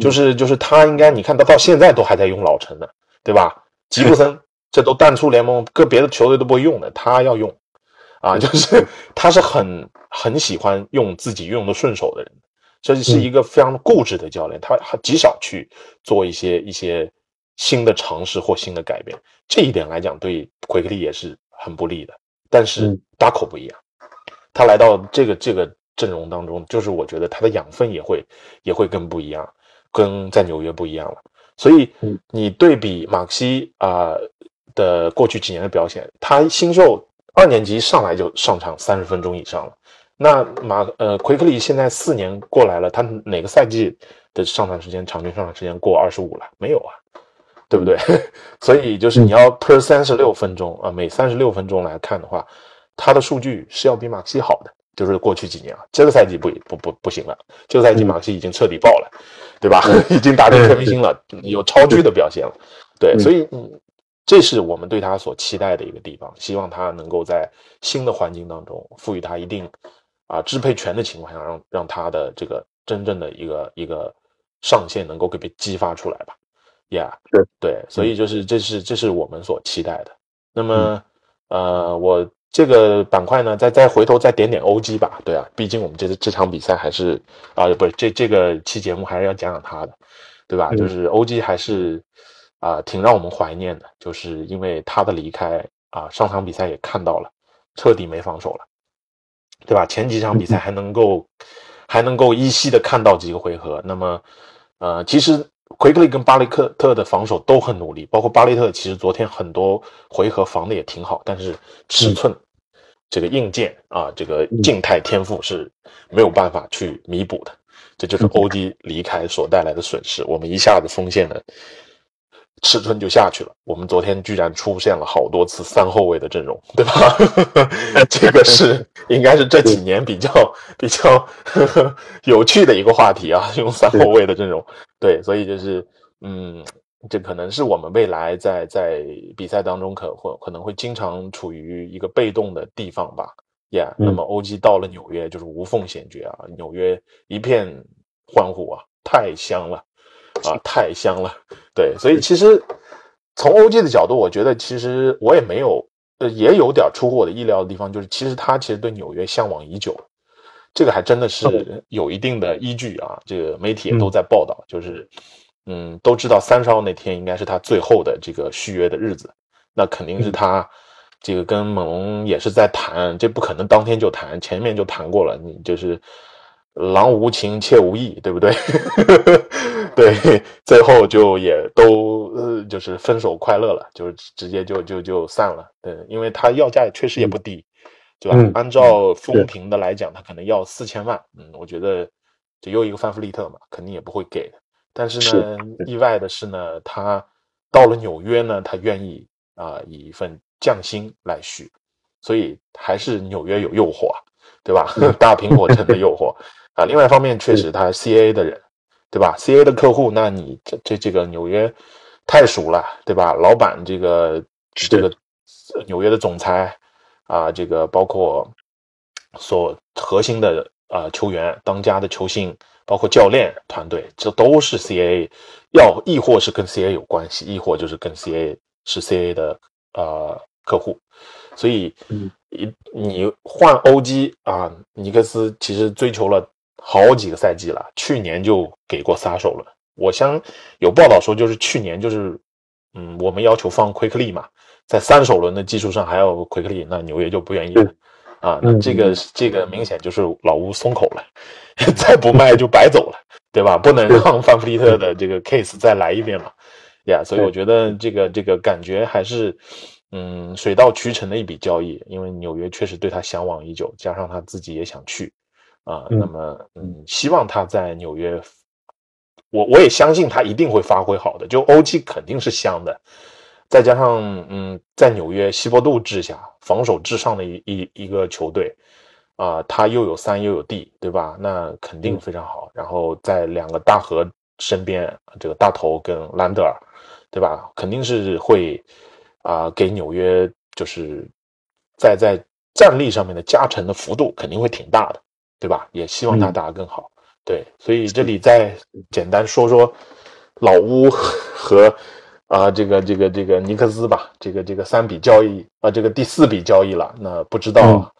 就是就是他应该你看他到现在都还在用老陈呢，对吧？吉布森 这都淡出联盟，个别的球队都不会用的，他要用。啊，就是 他是很很喜欢用自己用的顺手的人，这是一个非常固执的教练，他很极少去做一些一些新的尝试或新的改变。这一点来讲，对奎克利也是很不利的。但是嗯达口不一样，他来到这个这个阵容当中，就是我觉得他的养分也会也会更不一样，跟在纽约不一样了。所以嗯你对比马克西啊、的过去几年的表现，他新秀二年级上来就上场三十分钟以上了。那马呃奎克利现在四年过来了，他哪个赛季的上场时间场均上场时间过二十五了？没有啊，对不对？所以就是你要 per 三十六分钟啊，每三十六分钟来看的话，他的数据是要比马克西好的。就是过去几年啊，这个赛季不不不不行了，这个赛季嗯马克西已经彻底爆了，对吧？已经打成全明星了，有超巨的表现了。对，嗯所以嗯，这是我们对他所期待的一个地方，希望他能够在新的环境当中赋予他一定啊支配权的情况下，让让他的这个真正的一个一个上限能够给被激发出来吧。Yeah，对对，所以就是这是这是我们所期待的。那么呃，我这个板块呢，再再回头再点点 OG 吧。对啊，毕竟我们这这场比赛还是啊、不是这这个期节目还是要讲讲他的，对吧？嗯就是 OG 还是啊、挺让我们怀念的，就是因为他的离开啊，上场比赛也看到了，彻底没防守了，对吧？前几场比赛还能够还能够依稀的看到几个回合，那么呃，其实奎克利跟巴雷克特的防守都很努力，包括巴雷特，其实昨天很多回合防的也挺好，但是尺寸、这个硬件啊，这个静态天赋是没有办法去弥补的，这就是欧迪离开所带来的损失。我们一下子锋线的尺寸就下去了。我们昨天居然出现了好多次三后卫的阵容，对吧？这个是 应该是这几年比较 比较呵呵有趣的一个话题啊，用三后卫的阵容。对，所以就是嗯，这可能是我们未来在在比赛当中可会可能会经常处于一个被动的地方吧。Yeah，、嗯那么 OG 到了纽约就是无缝衔接啊，纽约一片欢呼啊，太香了啊，太香了。对，所以其实从 OG 的角度，我觉得其实我也没有，呃，也有点出乎我的意料的地方，就是其实他其实对纽约向往已久，这个还真的是有一定的依据啊。这个媒体也都在报道，就是嗯，都知道三十号那天应该是他最后的这个续约的日子，那肯定是他这个跟猛龙也是在谈，这不可能当天就谈，前面就谈过了，你就是。郎无情，妾无意，对不对？对，最后就也都呃，就是分手快乐了，就是直接就就就散了。对，因为他要价确实也不低，对吧？嗯按照风评的来讲，他可能要四千万。嗯，我觉得这又一个范弗利特嘛，肯定也不会给的。但是呢，意外的是呢，他到了纽约呢，他愿意啊、以一份降薪来续，所以还是纽约有诱惑啊，对吧？大苹果城的诱惑。啊，另外一方面，确实他 CA 的人，对吧？CA 的客户，那你这这这个纽约太熟了，对吧？老板这个这个纽约的总裁啊，这个包括所核心的啊球员、当家的球星，包括教练团队，这都是 CA，要亦或是跟 CA 有关系，亦或就是跟 CA 是 CA 的呃客户，所以嗯你你换欧基啊，尼克斯其实追求了好几个赛季了，去年就给过撒手了。我相有报道说，就是去年就是嗯，我们要求放奎克利嘛，在三首轮的基础上还要奎克利，那纽约就不愿意了。啊，那嗯这个这个明显就是老乌松口了，再不卖就白走了，对吧？不能让范弗利特的这个 case 再来一遍嘛，呀，所以我觉得这个这个感觉还是，嗯，水到渠成的一笔交易，因为纽约确实对他向往已久，加上他自己也想去，啊，嗯那么嗯，希望他在纽约，我我也相信他一定会发挥好的，就欧记肯定是香的，再加上嗯，在纽约西伯杜治下防守至上的一一一个球队，啊、他又有三又有 D，对吧？那肯定嗯非常好。然后在两个大河身边，这个大头跟兰德尔，对吧？肯定是会啊、给纽约就是在在战力上面的加成的幅度肯定会挺大的，对吧？也希望他嗯打得更好。对，所以这里再简单说说老乌和啊、这个这个这个尼克斯吧，这个这个三笔交易啊、这个第四笔交易了，那不知道，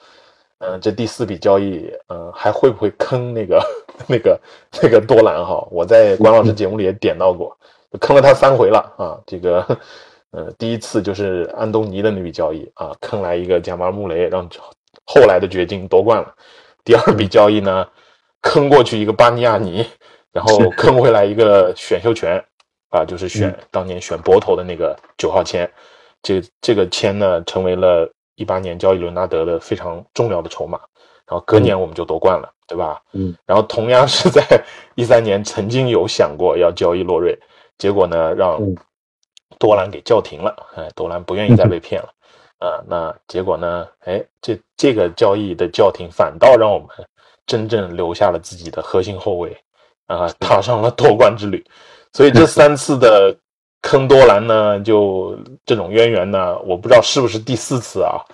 嗯、这第四笔交易，嗯、还会不会坑那个那个那个多兰哈？我在管老师节目里也点到过，坑了他三回了啊，这个。呃，第一次就是安东尼的那笔交易啊，坑来一个贾马尔穆雷，让后来的掘金夺冠了。第二笔交易呢，坑过去一个巴尼亚尼，然后坑回来一个选秀权啊，就是选、嗯当年选博头的那个九号签。这这个签呢，成为了一八年交易伦纳德的非常重要的筹码。然后隔年我们就夺冠了，对吧？嗯。然后同样是在 一三年，曾经有想过要交易洛瑞，结果呢，让嗯多兰给叫停了。哎，多兰不愿意再 被骗了。啊，那结果呢？哎，这这个交易的叫停，反倒让我们真正留下了自己的核心后卫，啊，踏上了夺冠之旅。所以这三次的坑多兰呢，就这种渊源呢，我不知道是不是第四次啊，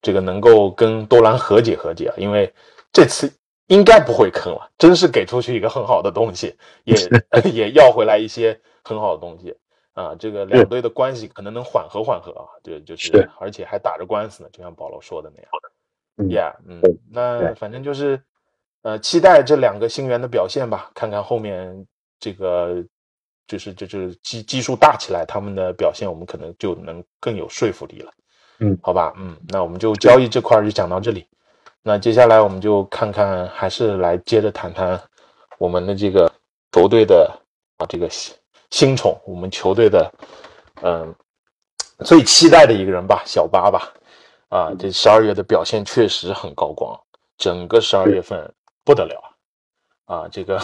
这个能够跟多兰和解和解啊，因为这次应该不会坑了，真是给出去一个很好的东西，也 也要回来一些很好的东西。啊，这个两队的关系可能能缓和缓和啊，对就是，是而且还打着官司呢，就像保罗说的那样。嗯 Yeah，嗯，那反正就是，呃，期待这两个新援的表现吧，看看后面这个就是就是基基数大起来，他们的表现我们可能就能更有说服力了。嗯，好吧，嗯，那我们就交易这块儿就讲到这里。那接下来我们就看看，还是来接着谈谈我们的这个球队的啊这个新新宠，我们球队的嗯最期待的一个人吧，小巴吧。啊，这十二月的表现确实很高光，整个十二月份不得了啊！这个，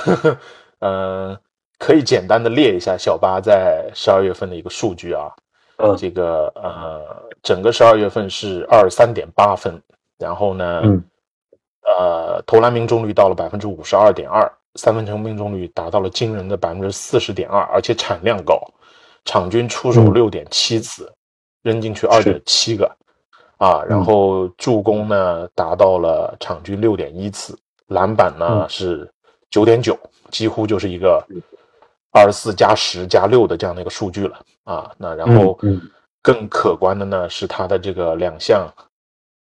嗯、可以简单的列一下小巴在十二月份的一个数据啊。嗯这个呃，整个十二月份是二十三点八分，然后呢，嗯呃，投篮命中率到了百分之五十二点二，三分球命中率达到了惊人的百分之四十点二，而且产量高，场均出手嗯。六点七次，扔进去二点七个，啊，然后助攻呢达到了场均六点一次，篮板呢嗯。是九点九，几乎就是一个二十四加十加六的这样的一个数据了啊。那然后嗯。更可观的呢是他的这个两项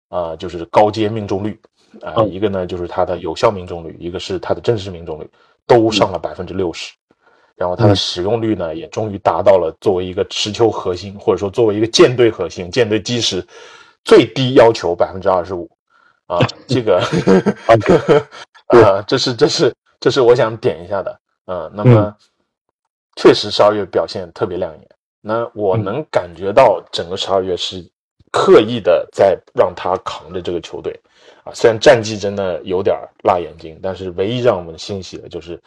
啊、就是高阶命中率啊、嗯。一个呢就是它的有效命中率，一个是它的真实命中率，都上了百分之六十。然后它的嗯。使用率呢，也终于达到了作为一个持球核心，或者说作为一个舰队核心、舰队基石最低要求百分之二十五。啊，这个 啊，这是这是这是我想点一下的，嗯，那么确实十二月表现特别亮眼，那我嗯。能感觉到整个十二月是刻意的在让他扛着这个球队啊，虽然战绩真的有点辣眼睛，但是唯一让我们欣喜的就是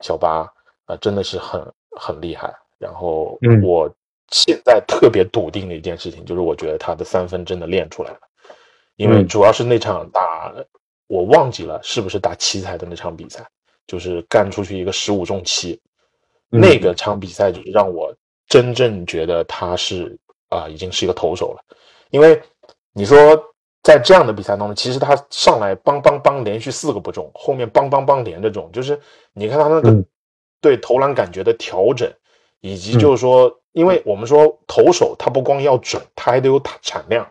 小巴啊，真的是很很厉害。然后嗯。我现在特别笃定的一件事情就是，我觉得他的三分真的练出来了，因为嗯。主要是那场打我忘记了是不是打奇才的那场比赛，就是干出去一个十五中七，嗯。那个。场比赛就是让我真正觉得他是啊、已经是一个投手了，因为你说在这样的比赛当中，其实他上来梆梆梆连续四个不中，后面梆梆梆连着中，就是你看他那个嗯对投篮感觉的调整，以及就是说，因为我们说投手他不光要准，他还得有产量，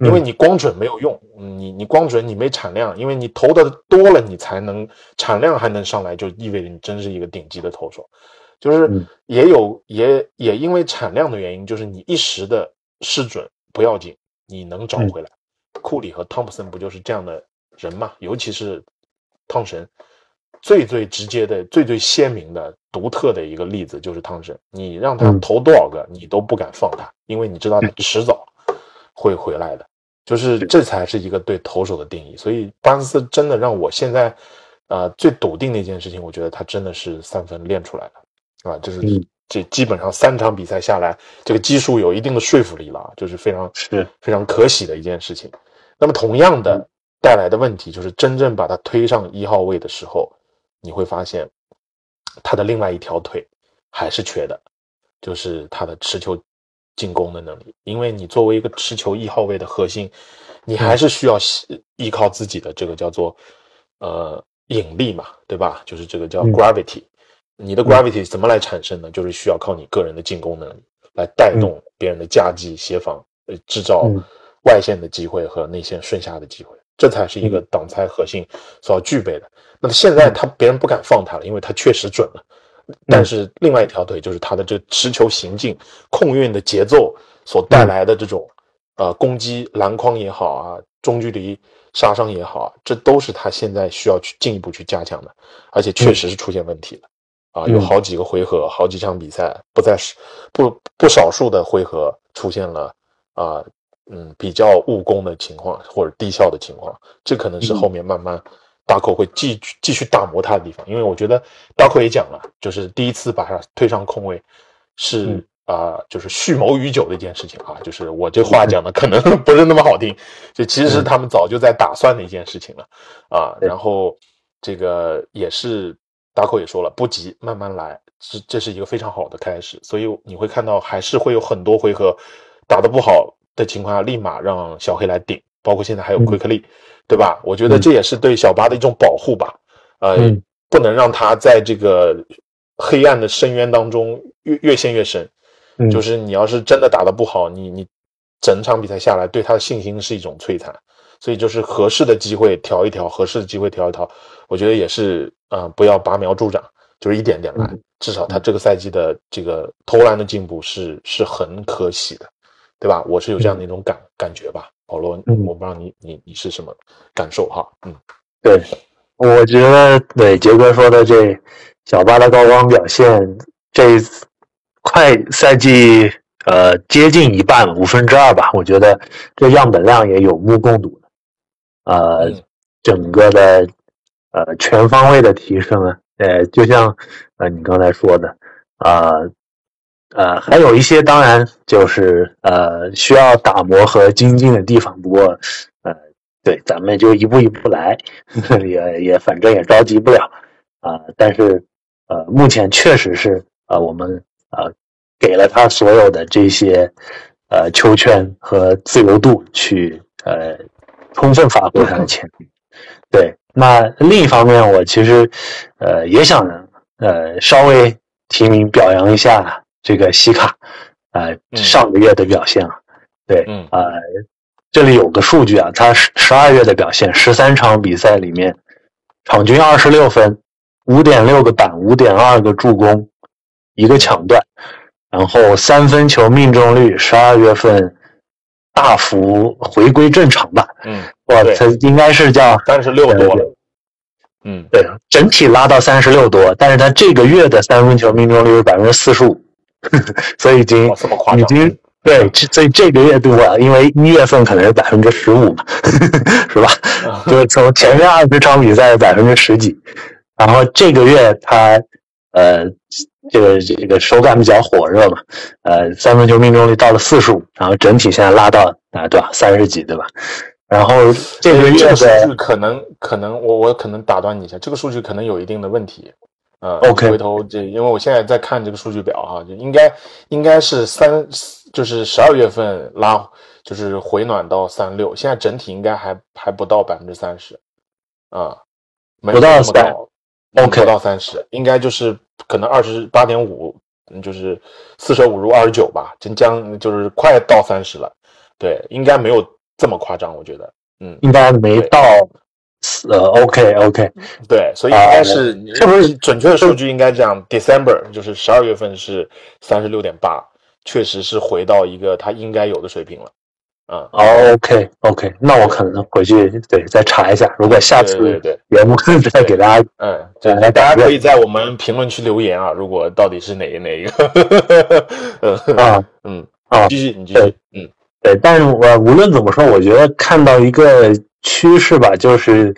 因为你光准没有用，你你光准你没产量，因为你投的多了，你才能产量还能上来，就意味着你真是一个顶级的投手。就是也有也也因为产量的原因，就是你一时的失准不要紧，你能找回来。库里和汤普森不就是这样的人嘛？尤其是汤神，最最直接的、最最鲜明的、独特的一个例子就是汤神。你让他投多少个，你都不敢放他，因为你知道他迟早会回来的。就是这才是一个对投手的定义。所以巴恩斯真的让我现在啊最笃定的一件事情，我觉得他真的是三分练出来的。啊，就是这基本上三场比赛下来，这个基数有一定的说服力了，就是非常是非常可喜的一件事情。那么同样的带来的问题就是，真正把他推上一号位的时候，你会发现他的另外一条腿还是缺的，就是他的持球进攻的能力。因为你作为一个持球一号位的核心，你还是需要依靠自己的这个叫做呃引力嘛，对吧？就是这个叫 gravity。你的 gravity 怎么来产生呢？就是需要靠你个人的进攻能力来带动别人的夹击协防，呃，制造外线的机会和内线顺下的机会，这才是一个挡拆核心所要具备的。那么现在他别人不敢放他了，因为他确实准了。但是另外一条腿就是他的这个持球行进、控运的节奏所带来的这种呃攻击篮筐也好啊，中距离杀伤也好啊，这都是他现在需要去进一步去加强的，而且确实是出现问题了。啊，有好几个回合，好几场比赛，不在是不不少数的回合出现了啊，嗯，比较务工的情况或者低效的情况，这可能是后面慢慢大口会继继续打磨他的地方。因为我觉得大口也讲了，就是第一次把他推上空位是啊，就是蓄谋已久的一件事情啊，就是我这话讲的可能 不是那么好听，就其实是他们早就在打算的一件事情了啊，然后这个也是。大口也说了，不急，慢慢来，这这是一个非常好的开始。所以你会看到，还是会有很多回合打得不好的情况下，立马让小黑来顶，包括现在还有奎克利，对吧？我觉得这也是对小巴的一种保护吧。呃，不能让他在这个黑暗的深渊当中越越陷越深。就是你要是真的打得不好，你你整场比赛下来，对他的信心是一种摧残。所以就是合适的机会调一调，合适的机会调一调，我觉得也是啊，不要拔苗助长，就是一点点来。至少他这个赛季的这个投篮的进步是是很可喜的，对吧？我是有这样的一种感感觉吧，保罗，我不知道你你你是什么感受哈？嗯，对，我觉得对杰哥说的这小巴的高光表现，这快赛季。呃，接近一半，五分之二吧。我觉得这样本量也有目共睹的。呃，整个的呃全方位的提升啊，呃，就像呃你刚才说的，呃呃，还有一些当然就是呃需要打磨和精进的地方。不过呃，对，咱们就一步一步来，也也反正也着急不了啊。但是呃，目前确实是呃我们呃。给了他所有的这些，呃，球权和自由度去，呃，充分发挥他的潜力。对，那另一方面，我其实，呃，也想，呃，稍微提名表扬一下这个西卡，呃，上个月的表现啊。对，呃，这里有个数据啊，他十十二月的表现，十三场比赛里面，场均二十六分，五点六个板，五点二个助攻，一个抢断。然后三分球命中率十二月份大幅回归正常吧？嗯，哇，他应该是叫三十六多了。嗯，对，整体拉到三十六多，但是他这个月的三分球命中率是百分之四十五，所以已经已经对，所以这个月对我，因为一月份可能是百分之十五嘛，是吧？就是从前面二十场比赛百分之十几，然后这个月他呃。这个这个手感比较火热嘛，呃，三分球命中率到了四十五，然后整体现在拉到啊，对吧？三十几，对吧？然后这个月的数据可能可能我我可能打断你一下，这个数据可能有一定的问题，呃，OK，回头这因为我现在在看这个数据表哈，就应该应该是三就是十二月份拉就是回暖到三六，现在整体应该还还不到百分之三十，啊，不到三。OK，不到三十，应该就是可能二十八点五嗯就是四舍五入二十九吧，真将就是快到三十了。对，应该没有这么夸张，我觉得。嗯，应该没到。呃，OK OK，对，所以应该是是不是准确的数据应该这样？December 就是十二月份是三十六点八，确实是回到一个它应该有的水平了。嗯，OK OK，那我可能回去对再查一下，如果下次对节目再给大家，嗯，对，大家可以在我们评论区留言啊，如果到底是哪哪一个，啊，嗯啊，继续你继续，嗯，对，但是我无论怎么说，我觉得看到一个。趋势吧，就是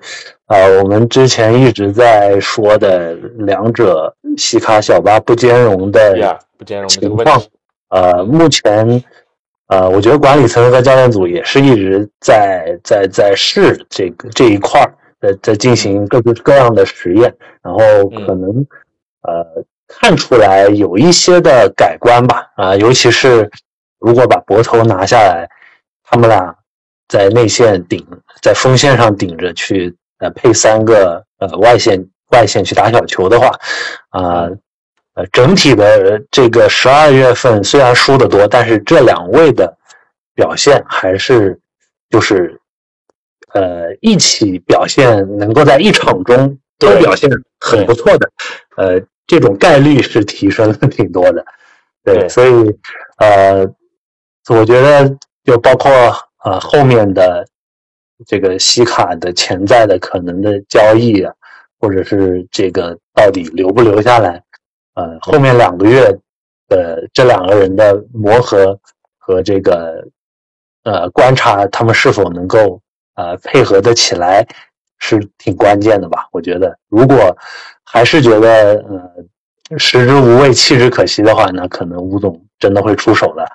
啊，我们之前一直在说的两者西卡小巴不兼容的不兼容情况。呃，目前呃，我觉得管理层和教练组也是一直在在在试这个这一块儿，在在进行各种各样的实验，然后可能呃看出来有一些的改观吧。啊，尤其是如果把博头拿下来，他们俩。在内线顶，在锋线上顶着去，呃，配三个呃外线外线去打小球的话，啊，呃，整体的这个十二月份虽然输的多，但是这两位的表现还是就是呃一起表现，能够在一场中都表现很不错的，呃，这种概率是提升了挺多的，对，所以呃，我觉得就包括。啊，后面的这个西卡的潜在的可能的交易啊，或者是这个到底留不留下来？呃，后面两个月的这两个人的磨合和这个呃观察，他们是否能够呃配合得起来，是挺关键的吧？我觉得，如果还是觉得呃食之无味，弃之可惜的话，那可能吴总真的会出手的。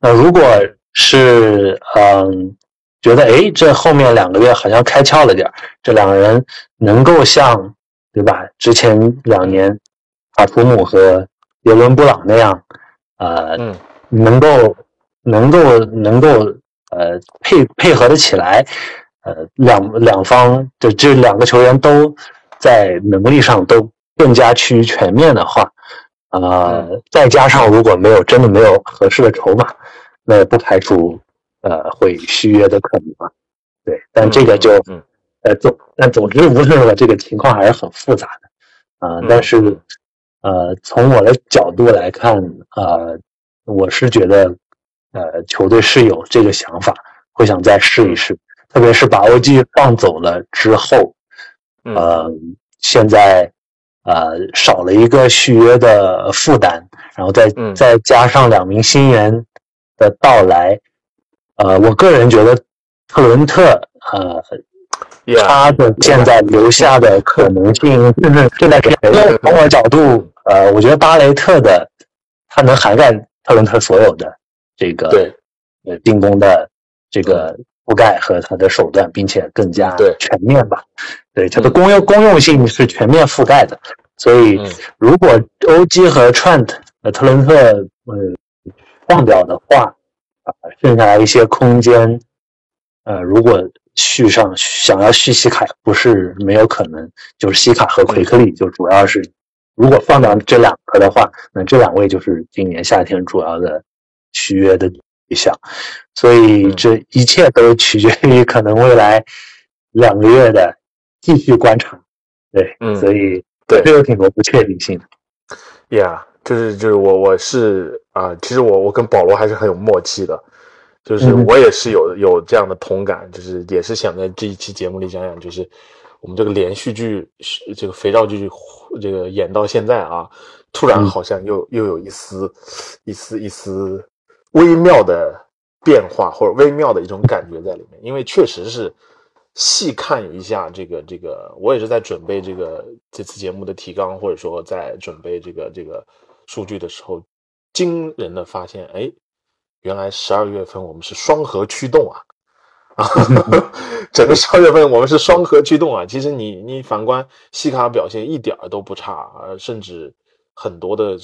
那如果是，嗯，觉得哎，这后面两个月好像开窍了点这两个人能够像，对吧？之前两年，塔图姆和杰伦布朗那样，呃，能够，能够，能够，呃，配配合的起来，呃，两两方的这两个球员都在能力上都更加趋于全面的话，呃，再加上如果没有真的没有合适的筹码。那也不排除，呃，会续约的可能吧？对，但这个就，呃，总但总之无论如何，这个情况还是很复杂的，啊，但是，呃，从我的角度来看，呃，我是觉得，呃，球队是有这个想法，会想再试一试，特别是把 OG 放走了之后，呃，现在，呃，少了一个续约的负担，然后再再加上两名新援。的到来，呃，我个人觉得特伦特，呃，他的现在留下的可能性，甚至现在从我角度，呃，我觉得巴雷特的他能涵盖特伦特所有的这个对呃进攻的这个覆盖和他的手段，并且更加全面吧。对它的公用公用性是全面覆盖的，所以如果欧基和 Trent 呃特伦特呃。放掉的话，啊，剩下来一些空间，呃，如果续上想要续西卡，不是没有可能，就是西卡和奎克利，就主要是，如果放掉这两个的话，那这两位就是今年夏天主要的续约的对象，所以这一切都取决于可能未来两个月的继续观察，对，所以对，这有挺多不确定性的，Yeah。就是就是我我是啊，其实我我跟保罗还是很有默契的，就是我也是有有这样的同感，就是也是想在这一期节目里讲讲，就是我们这个连续剧这个肥皂剧这个演到现在啊，突然好像又又有一丝一丝一丝微妙的变化或者微妙的一种感觉在里面，因为确实是。细看一下这个这个，我也是在准备这个这次节目的提纲，或者说在准备这个这个数据的时候，惊人的发现，哎，原来十二月份我们是双核驱动啊，啊，整个十二月份我们是双核驱动啊。其实你你反观西卡表现一点儿都不差，呃，甚至很多的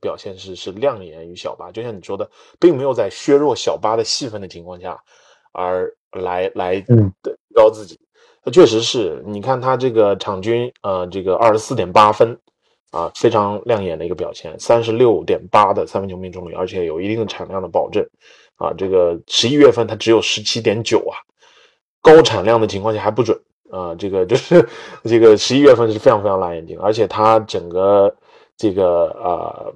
表现是是亮眼于小巴，就像你说的，并没有在削弱小巴的戏份的情况下。而来来嗯提高自己，那确实是你看他这个场均呃这个二十四点八分，啊，非常亮眼的一个表现，三十六点八的三分球命中率，而且有一定的产量的保证，啊，这个十一月份它只有十七点九啊，高产量的情况下还不准啊，这个就是这个十一月份是非常非常辣眼睛，而且它整个这个呃，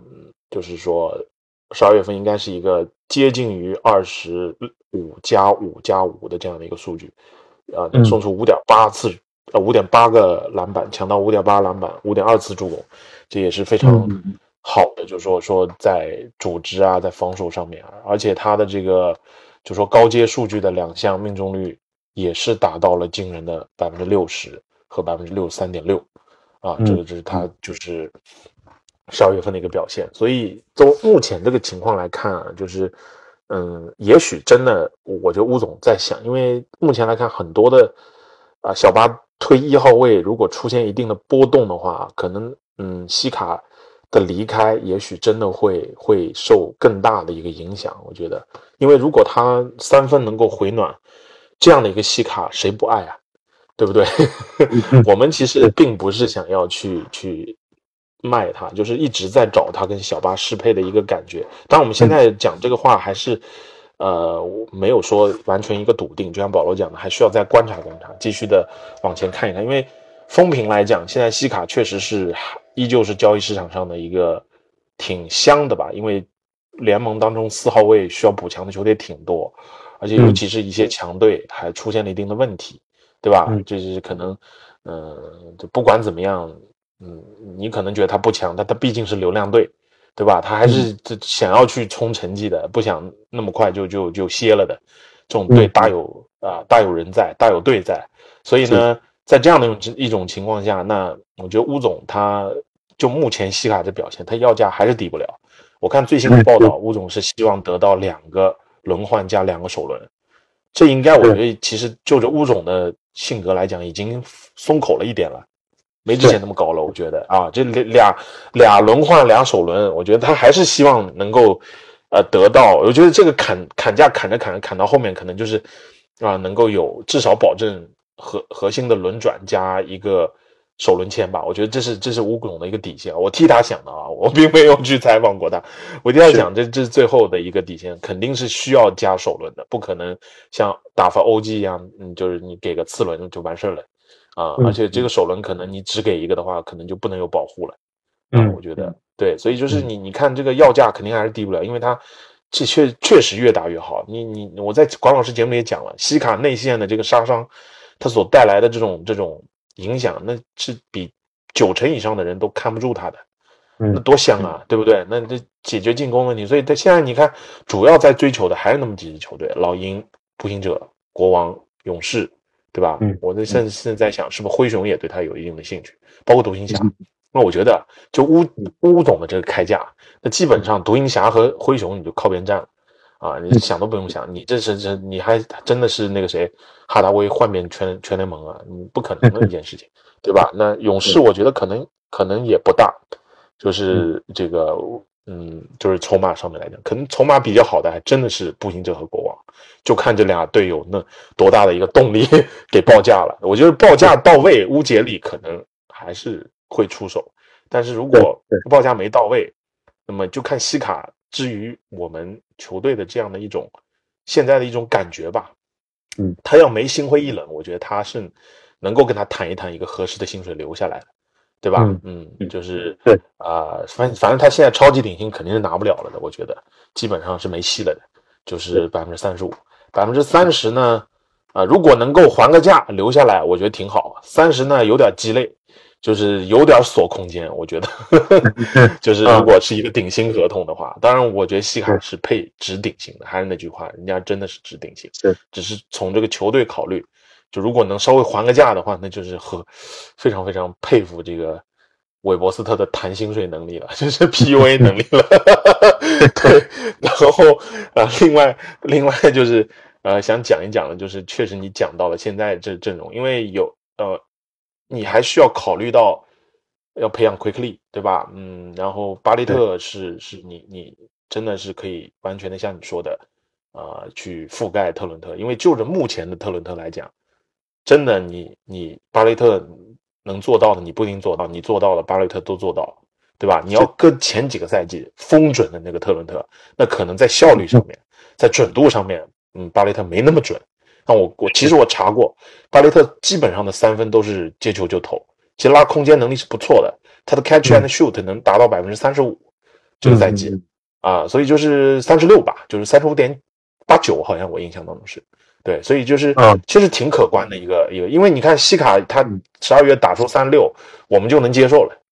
就是说十二月份应该是一个接近于二十五加五加五的这样的一个数据，啊，能送出五点八次。呃，五点八个篮板，抢到五点八篮板，五点二次助攻，这也是非常好的。就是说，说在组织啊，在防守上面，而且他的这个，就说高阶数据的两项命中率也是达到了惊人的百分之六十和百分之六十三点六，啊，这个这是他就是十二月份的一个表现。所以从目前这个情况来看啊，就是，嗯，也许真的，我觉得乌总在想，因为目前来看很多的啊小巴。推一号位，如果出现一定的波动的话，可能嗯，西卡的离开也许真的会会受更大的一个影响。我觉得，因为如果他三分能够回暖，这样的一个西卡谁不爱啊？对不对？我们其实并不是想要去去卖他，就是一直在找他跟小巴适配的一个感觉。但我们现在讲这个话还是。呃，我没有说完全一个笃定，就像保罗讲的，还需要再观察观察，继续的往前看一看。因为风评来讲，现在西卡确实是依旧是交易市场上的一个挺香的吧。因为联盟当中四号位需要补强的球队挺多，而且尤其是一些强队还出现了一定的问题，对吧？这是可能，嗯，就不管怎么样，嗯，你可能觉得他不强，但他毕竟是流量队。对吧？他还是这想要去冲成绩的，不想那么快就就就歇了的。这种队大有啊，大有人在，大有队在。所以呢，在这样的一种情况下，那我觉得乌总他就目前西卡的表现，他要价还是低不了。我看最新的报道，乌总是希望得到两个轮换加两个首轮。这应该我觉得其实就着乌总的性格来讲，已经松口了一点了。没之前那么高了，我觉得啊，这俩俩轮换俩首轮，我觉得他还是希望能够，呃，得到。我觉得这个砍砍价砍着砍着砍到后面，可能就是啊，能够有至少保证核核心的轮转加一个首轮签吧。我觉得这是这是吴总的一个底线，我替他想的啊，我并没有去采访过他，我替他想，这这是最后的一个底线，肯定是需要加首轮的，不可能像打发 OG 一样，嗯，就是你给个次轮就完事儿了。啊，而且这个首轮可能你只给一个的话，可能就不能有保护了。嗯，我觉得对，所以就是你你看这个要价肯定还是低不了，因为它这确确实越打越好。你你我在管老师节目里也讲了，西卡内线的这个杀伤，它所带来的这种这种影响，那是比九成以上的人都看不住他的。那多香啊，对不对？那这解决进攻问题，所以他现在你看，主要在追求的还是那么几支球队：老鹰、步行者、国王、勇士。对吧？嗯，我这甚至是在想，是不是灰熊也对他有一定的兴趣，包括独行侠。那我觉得，就乌乌总的这个开价，那基本上独行侠和灰熊你就靠边站了啊！你想都不用想，你这是这你还真的是那个谁哈达威换遍全全联盟啊？你不可能的一件事情，对吧？那勇士我觉得可能可能也不大，就是这个。嗯，就是筹码上面来讲，可能筹码比较好的还真的是步行者和国王，就看这俩队友那多大的一个动力 给报价了。我觉得报价到位，乌杰里可能还是会出手，但是如果报价没到位，那么就看西卡。至于我们球队的这样的一种现在的一种感觉吧，嗯，他要没心灰意冷，我觉得他是能够跟他谈一谈一个合适的薪水留下来的。对吧？嗯，就是对啊，反反正他现在超级顶薪肯定是拿不了了的，我觉得基本上是没戏了的，就是百分之三十五，百分之三十呢，啊，如果能够还个价留下来，我觉得挺好。三十呢有点鸡肋，就是有点锁空间，我觉得，就是如果是一个顶薪合同的话，当然我觉得西卡是配值顶薪的，还是那句话，人家真的是值顶薪，是，只是从这个球队考虑。就如果能稍微还个价的话，那就是和非常非常佩服这个韦伯斯特的谈薪水能力了，就是 PUA 能力了。对，然后呃，另外另外就是呃，想讲一讲的，就是确实你讲到了现在这阵容，因为有呃，你还需要考虑到要培养 Quickly，对吧？嗯，然后巴雷特是是你你真的是可以完全的像你说的啊，去覆盖特伦特，因为就着目前的特伦特来讲。真的，你你巴雷特能做到的，你不一定做到；你做到了，巴雷特都做到。对吧？你要跟前几个赛季封准的那个特伦特，那可能在效率上面，在准度上面，嗯，巴雷特没那么准。那我我其实我查过，巴雷特基本上的三分都是接球就投，其实拉空间能力是不错的，他的 catch and shoot 能达到百分之三十五，这个赛季啊，所以就是三十六吧，就是三十五点八九，好像我印象当中是。对，所以就是其实挺可观的一个一个，因为你看西卡他十二月打出三六，我们就能接受了，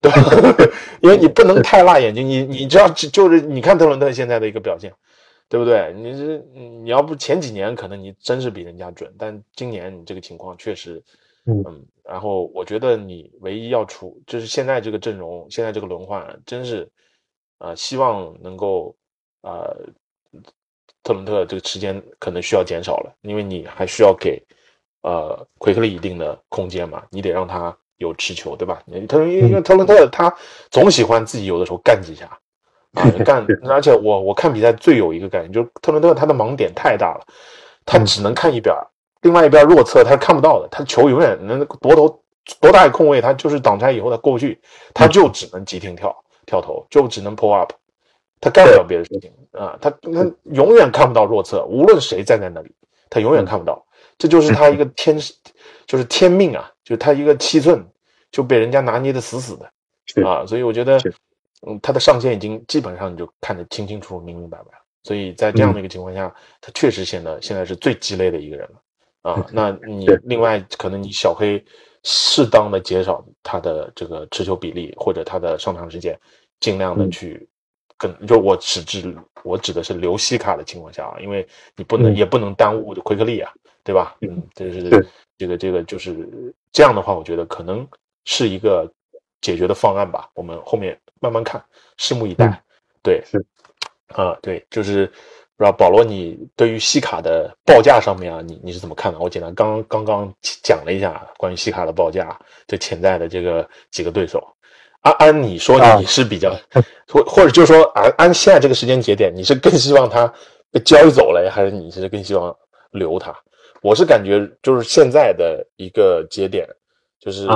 对吧？因为你不能太辣眼睛，你你知道就是你看特伦特现在的一个表现，对不对？你是你要不前几年可能你真是比人家准，但今年你这个情况确实，嗯，然后我觉得你唯一要出就是现在这个阵容，现在这个轮换真是，呃，希望能够呃。特伦特这个时间可能需要减少了，因为你还需要给呃奎克利一定的空间嘛，你得让他有持球，对吧？特因为特伦特他总喜欢自己有的时候干几下啊，干，而且我我看比赛最有一个感觉就是特伦特他的盲点太大了，他只能看一边，另外一边弱侧他是看不到的，他球永远能夺头多大一空位，他就是挡拆以后他过不去，他就只能急停跳跳投，就只能 pull up。他干不了别的事情啊，他他永远看不到弱侧，无论谁站在那里，他永远看不到。这就是他一个天，就是天命啊，就是他一个七寸就被人家拿捏的死死的啊。所以我觉得，嗯，他的上限已经基本上你就看得清清楚楚、明明白白。所以在这样的一个情况下，他确实显得现在是最鸡肋的一个人了啊。那你另外可能你小黑适当的减少他的这个持球比例或者他的上场时间，尽量的去。就我指指我指的是留西卡的情况下啊，因为你不能也不能耽误奎克利啊，对吧？嗯，这是这个这个就是这样的话，我觉得可能是一个解决的方案吧。我们后面慢慢看，拭目以待。对，是啊，对，就是不知道保罗，你对于西卡的报价上面啊，你你是怎么看的？我简单刚刚刚讲了一下关于西卡的报价，这潜在的这个几个对手。按按你说你是比较，或或者就是说按按现在这个时间节点，你是更希望他被交易走了，还是你是更希望留他？我是感觉就是现在的一个节点，就是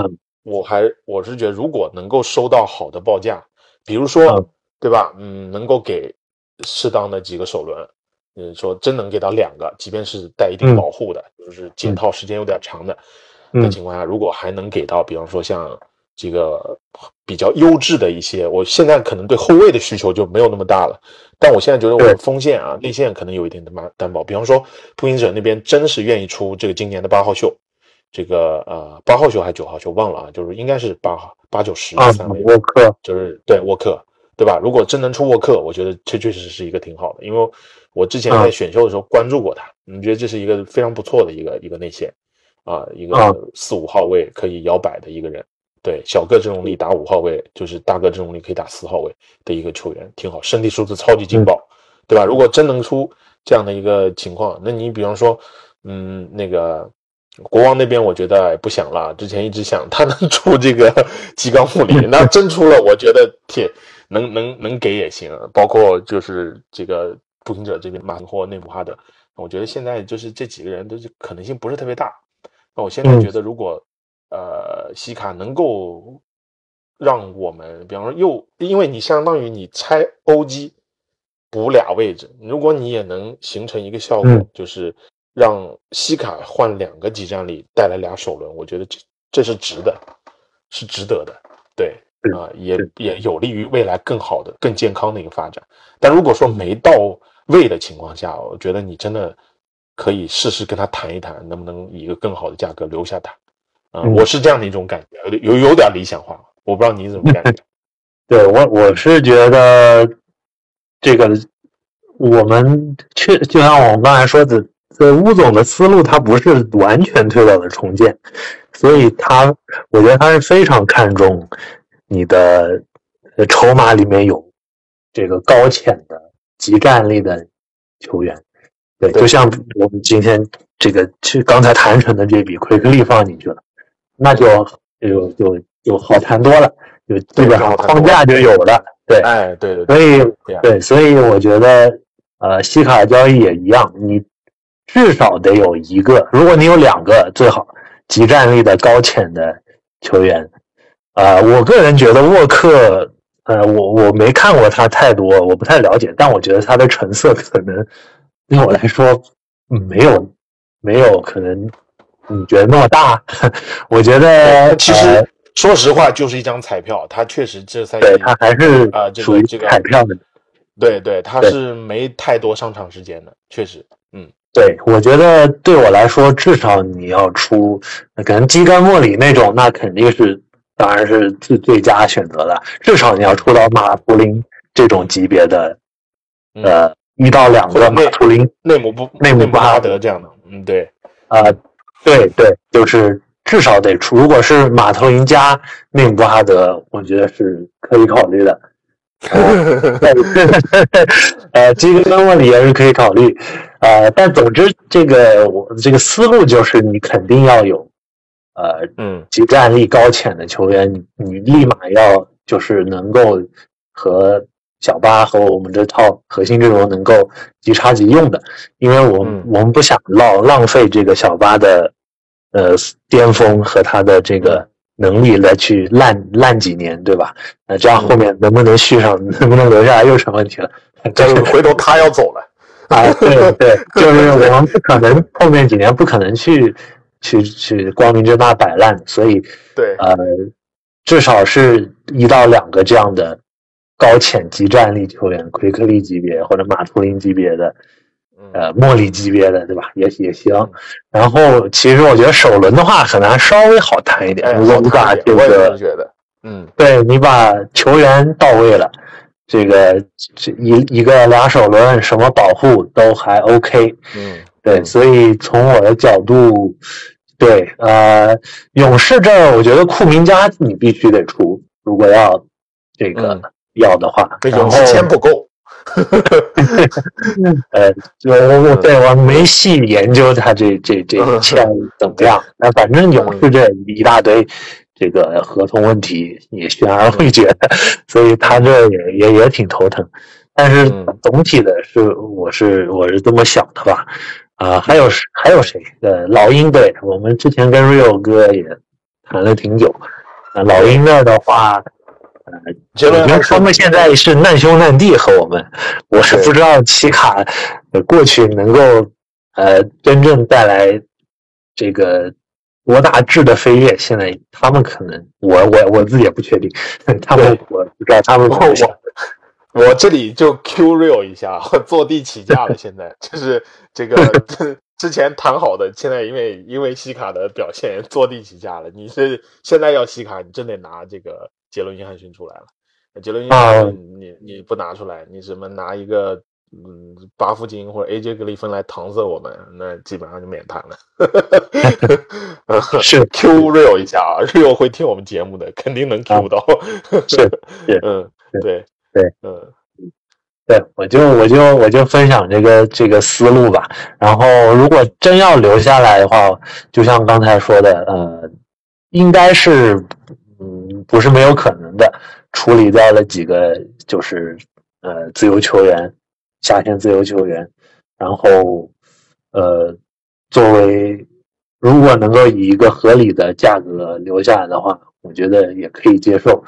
我还我是觉得如果能够收到好的报价，比如说对吧，嗯，能够给适当的几个首轮，嗯，说真能给到两个，即便是带一定保护的，就是解套时间有点长的的情况下，如果还能给到，比方说像。这个比较优质的一些，我现在可能对后卫的需求就没有那么大了，但我现在觉得我的锋线啊、内线可能有一点的担担保。比方说，步行者那边真是愿意出这个今年的八号秀，这个呃八号秀还是九号秀忘了啊，就是应该是八号八九十三位沃克，就是对沃克，对吧？如果真能出沃克，我觉得这确实是一个挺好的，因为我之前在选秀的时候关注过他，你觉得这是一个非常不错的一个一个内线啊，一个四五号位可以摇摆的一个人。对小个阵容里打五号位，就是大个阵容里可以打四号位的一个球员，挺好，身体素质超级劲爆，对吧？如果真能出这样的一个情况，那你比方说，嗯，那个国王那边，我觉得不想了。之前一直想他能出这个 吉冈穆里，那真出了，我觉得铁能能能给也行。包括就是这个步行者这边马或内布哈德，我觉得现在就是这几个人都是可能性不是特别大。那我现在觉得如果。呃，西卡能够让我们，比方说又，因为你相当于你拆欧基补俩位置，如果你也能形成一个效果，就是让西卡换两个集战力，带来俩首轮，我觉得这这是值的，是值得的，对啊，也也有利于未来更好的、更健康的一个发展。但如果说没到位的情况下，我觉得你真的可以试试跟他谈一谈，能不能以一个更好的价格留下他。我是这样的一种感觉，有有点理想化，我不知道你怎么感觉。对我，我是觉得这个我们确就像我们刚才说的，这乌总的思路，他不是完全推倒了重建，所以他我觉得他是非常看重你的筹码里面有这个高潜的极战力的球员。对，就像我们今天这个，其实刚才谈成的这笔奎克利放进去了。那就就就就好谈多了，就基本上框架就有了。对，哎，对对，所以对，所以我觉得，呃，西卡交易也一样，你至少得有一个，如果你有两个，最好极战力的高潜的球员。啊，我个人觉得沃克呃，我我没看过他太多，我不太了解，但我觉得他的成色可能对我来说嗯没有没有可能你觉得那么大。我觉得其实呃说实话，就是一张彩票，他确实这赛季对他还是啊这个属于这个彩票的。对对，他是没太多上场时间的，确实，嗯对，我觉得对我来说，至少你要出可能基甘莫里那种，那肯定是当然是最最佳选择了。至少你要出到马图林这种级别的，嗯呃，一到两个内马图林，内姆布内姆布哈巴德这样的，嗯，对，呃，对对，就是至少得出。如果是马特林加内姆布哈德，我觉得是可以考虑的。呃，基根莫里也是可以考虑，呃，但总之这个我这个思路就是你肯定要有，呃，嗯即战力高浅的球员，你你立马要就是能够和小巴和我们这套核心阵容能够即插即用的，因为我们、嗯。我们不想浪浪费这个小巴的呃巅峰和他的这个能力来去烂烂几年，对吧？那这样后面能不能续上，能不能留下来又成问题了。但是回头他要走了，啊，对对，就是我们不可能后面几年不可能去去去光明正大摆烂，所以对，呃，至少是一到两个这样的高潜级战力球员，奎克利级别或者马图林级别的，嗯呃，莫里级别的，对吧？也也行嗯。然后其实我觉得首轮的话，可能还稍微好谈一点。哎，如果你把这个觉得，嗯对你把球员到位了，这个这一一个俩首轮什么保护都还 OK。嗯，对，嗯所以从我的角度，对，呃，勇士这儿，我觉得库明加你必须得出，如果要这个、嗯要的话，然后钱不够，呃，就 我我对我没细研究他这这这嗯签怎么样，那反正勇士这一大堆这个合同问题也悬而未决，所以他这也也也挺头疼。但是嗯总体的是，我是我是这么想的吧。啊、还有谁还有谁？呃，老鹰队，我们之前跟 Rio 哥也谈了挺久。啊，老鹰那儿的话，呃，结论是我觉得他们现在是难兄难弟和我们，我是不知道奇卡呃过去能够呃真正带来这个多大质的飞跃。现在他们可能，我我我自己也不确定，他们我不知道他们。我我这里就 Q real 一下，坐地起价了。现在就是这个 之前谈好的，现在因为因为西卡的表现坐地起价了。你是现在要西卡，你真得拿这个杰伦约翰逊出来了。杰伦约翰逊你你不拿出来，你什么拿一个嗯巴夫金或者 AJ 格里芬来搪塞我们，那基本上就免谈了。呃 是 Q real 一下啊，real 会听我们节目的，肯定能 Q 到。是是 嗯，是对对，嗯对，我就我就我就分享这个这个思路吧。然后，如果真要留下来的话，就像刚才说的，呃，应该是嗯不是没有可能的，处理掉了几个就是呃自由球员，夏天自由球员，然后呃作为如果能够以一个合理的价格留下来的话，我觉得也可以接受。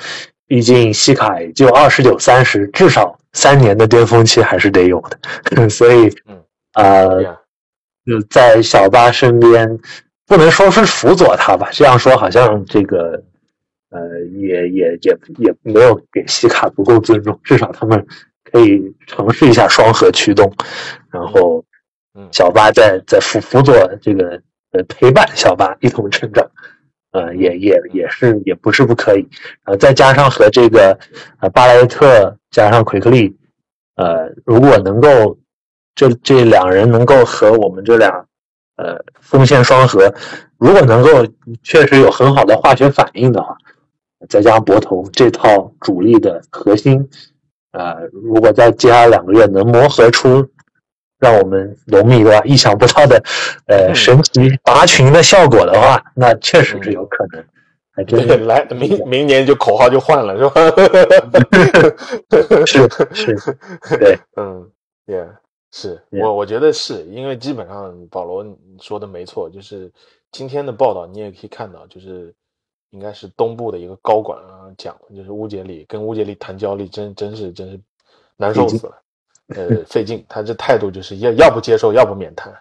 毕竟西卡也就二十九、三十，至少三年的巅峰期还是得有的，所以嗯，呃就在小巴身边，不能说是辅佐他吧，这样说好像这个呃也也也也没有给西卡足够尊重，至少他们可以尝试一下双核驱动，然后嗯小巴在在辅辅佐这个呃陪伴小巴一同成长。呃，也也也是也不是不可以，呃，再加上和这个呃巴莱特加上奎克利，呃，如果能够这这两人能够和我们这俩呃锋线双核，如果能够确实有很好的化学反应的话，再加上博头这套主力的核心，呃，如果在接下来两个月能磨合出让我们龙迷对吧意想不到的呃嗯神奇拔群的效果的话，那确实是有可能，还真对，来明明年就口号就换了，是吧？是是，对，嗯，yeah，是我我觉得是因为基本上保罗你说的没错，就是今天的报道你也可以看到，就是应该是东部的一个高管啊讲的，就是乌杰里跟乌杰里谈交易，真真是真是难受死了，呃，费劲。他这态度就是要要不接受，要不免谈，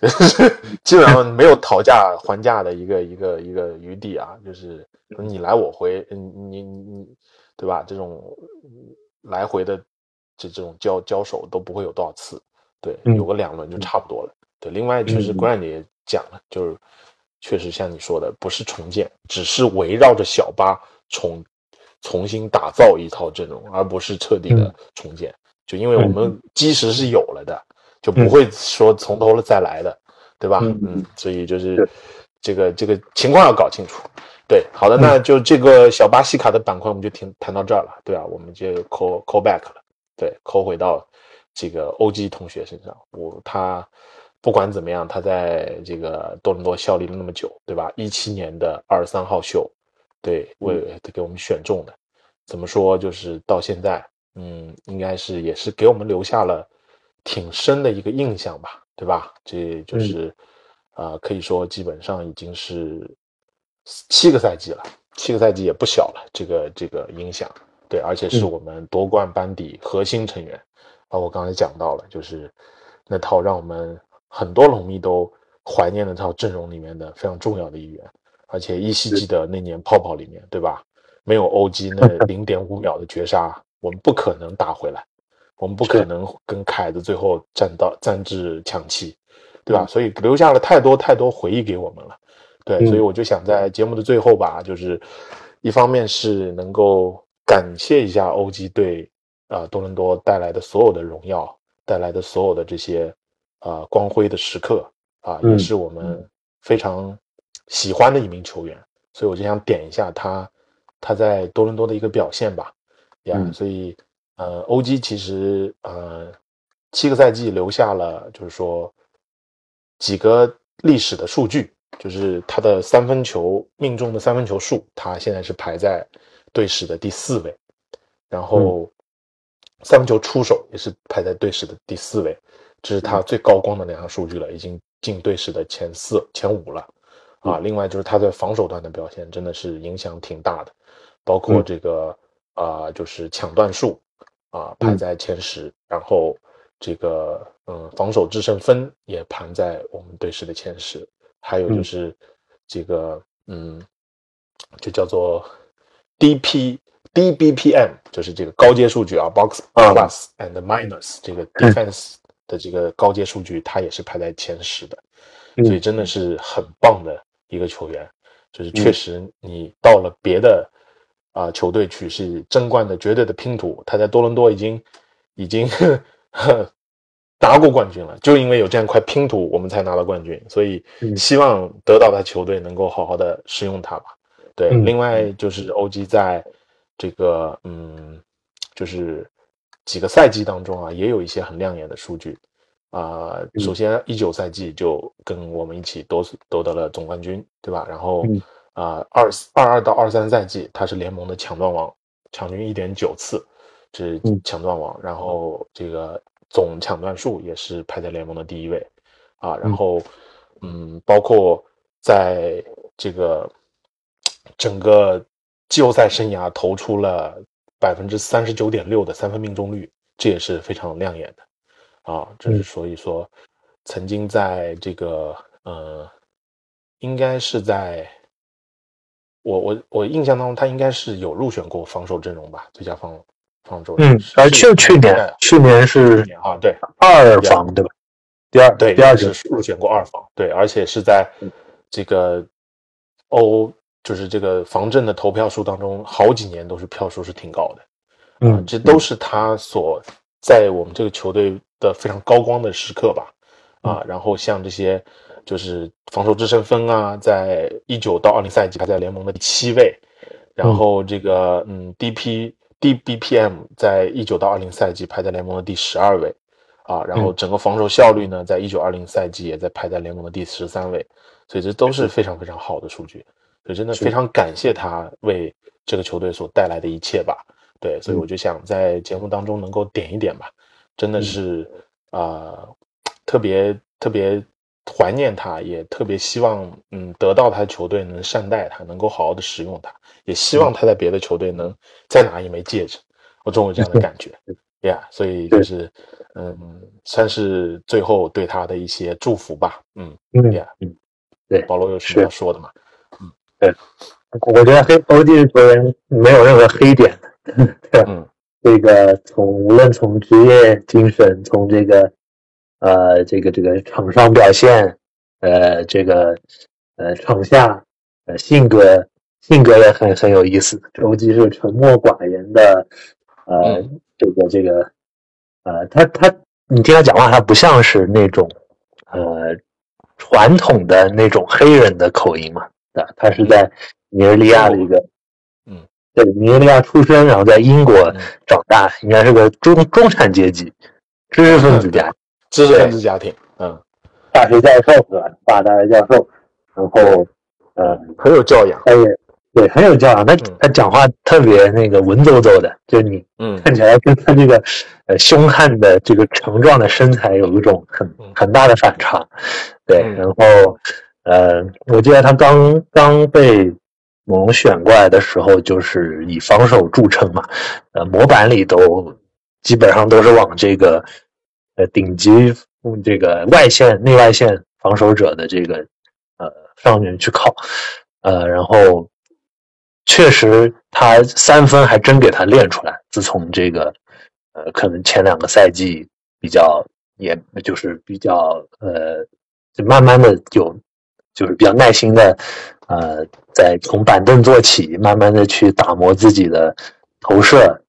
基本上没有讨价还价的一个一个一个余地啊，就是你来我回，嗯，你你你，对吧？这种来回的这这种交交手都不会有多少次，对，有个两轮就差不多了。对，另外就是 Grand 也讲了，就是确实像你说的，不是重建，只是围绕着小巴重重新打造一套阵容，而不是彻底的重建。就因为我们基石是有了的。就不会说从头了再来的，对吧？嗯，所以就是这个这个情况要搞清楚。对，好的，那就这个小巴西卡的板块我们就停谈到这儿了，对啊，我们就 call call back 了，对，call 回到这个 OG 同学身上。我他不管怎么样，他在这个多伦多效力了那么久，对吧？一七年的二十三号秀，对，为给我们选中的，怎么说就是到现在，嗯，应该是也是给我们留下了。挺深的一个印象吧，对吧？这就是，啊，可以说基本上已经是七个赛季了，七个赛季也不小了。这个这个影响，对，而且是我们夺冠班底核心成员。啊，我刚才讲到了，就是那套让我们很多龙迷都怀念的那套阵容里面的非常重要的一员。而且依稀记得那年泡泡里面，对吧？没有 OG 那 零点五秒的绝杀，我们不可能打回来。我们不可能跟凯子最后战到战至抢七，对吧？所以留下了太多太多回忆给我们了，对，所以我就想在节目的最后吧，就是一方面是能够感谢一下 OG 对啊多伦多带来的所有的荣耀，带来的所有的这些啊光辉的时刻啊，也是我们非常喜欢的一名球员，所以我就想点一下他他在多伦多的一个表现吧，呀，所以。呃，欧基其实呃，七个赛季留下了，就是说几个历史的数据，就是他的三分球命中的三分球数，他现在是排在队史的第四位，然后三分球出手也是排在队史的第四位，这是他最高光的两项数据了，已经进队史的前四、前五了。啊。另外就是他在防守端的表现真的是影响挺大的，包括这个啊，就是抢断数。啊，排在前十，然后这个嗯，防守制胜分也盘在我们队史的前十，还有就是这个嗯，就叫做 DP DBPM，就是这个高阶数据啊，Box Plus and Minus 这个 Defense 的这个高阶数据，他也是排在前十的，所以真的是很棒的一个球员，就是确实你到了别的。啊，球队去是争冠的绝对的拼图。他在多伦多已经已经 拿过冠军了，就因为有这样一块拼图，我们才拿到冠军。所以希望得到的球队能够好好的使用它吧。对，另外就是欧 G 在这个嗯，就是几个赛季当中啊，也有一些很亮眼的数据啊。首先一九赛季就跟我们一起夺夺得了总冠军，对吧？然后。啊，二二二到二三赛季，他是联盟的抢断王，场均一点九次，是抢断王。然后这个总抢断数也是排在联盟的第一位，啊，然后嗯，包括在这个整个季后赛生涯投出了百分之三十九点六的三分命中率，这也是非常亮眼的，啊，这是所以说曾经在这个呃，应该是在。我我我印象当中，他应该是有入选过防守阵容吧，最佳防防守。嗯，而就去年，去年是啊，对，二防对吧？第二，对，第二是入选过二防，对，而且是在这个欧，就是这个防震的投票数当中，好几年都是票数是挺高的。嗯，这都是他所在我们这个球队的非常高光的时刻吧。啊，然后像这些。就是防守制胜分啊，在一九到二零赛季排在联盟的第七位，然后这个嗯，DP DBPM 在一九到二零赛季排在联盟的第十二位，啊，然后整个防守效率呢，在一九二零赛季也在排在联盟的第十三位，所以这都是非常非常好的数据，所以真的非常感谢他为这个球队所带来的一切吧。对，所以我就想在节目当中能够点一点吧，真的是啊，特别特别。怀念他，也特别希望嗯得到他的球队能善待他，能够好好的使用他，也希望他在别的球队能再拿一枚戒指。我总有这样的感觉 呀，所以就是嗯，算是最后对他的一些祝福吧。嗯嗯呀，嗯，对，保罗有什么要说的吗？对，我觉得黑 OG 球员没有任何黑点的，对吧？嗯这个从无论从职业精神，从这个呃这个这个场上表现，呃这个呃场下呃性格性格也很很有意思。周基是沉默寡言的，呃嗯这个这个呃他他你听他讲话，他不像是那种呃传统的那种黑人的口音嘛，对，他是在尼日利亚的一个嗯。对尼日利亚出生，然后在英国嗯。长大，应该是个中中产阶级知识分子家，知识分子家庭，嗯，大学教授是吧？爸大学教授，然后呃，很有教养。他也对很有教养，他嗯他讲话特别那个文绉绉的，就你嗯。看起来跟他这个呃凶悍的这个强壮的身材有一种很嗯。很大的反差，对，嗯。然后呃，我记得他刚刚被猛龙选过来的时候，就是以防守著称嘛，呃，模板里都基本上都是往这个呃顶级这个外线内外线防守者的这个呃上面去靠，呃，然后确实他三分还真给他练出来。自从这个呃，可能前两个赛季比较也就是比较呃，就慢慢的有就是比较耐心的呃，在从板凳做起，慢慢的去打磨自己的投射，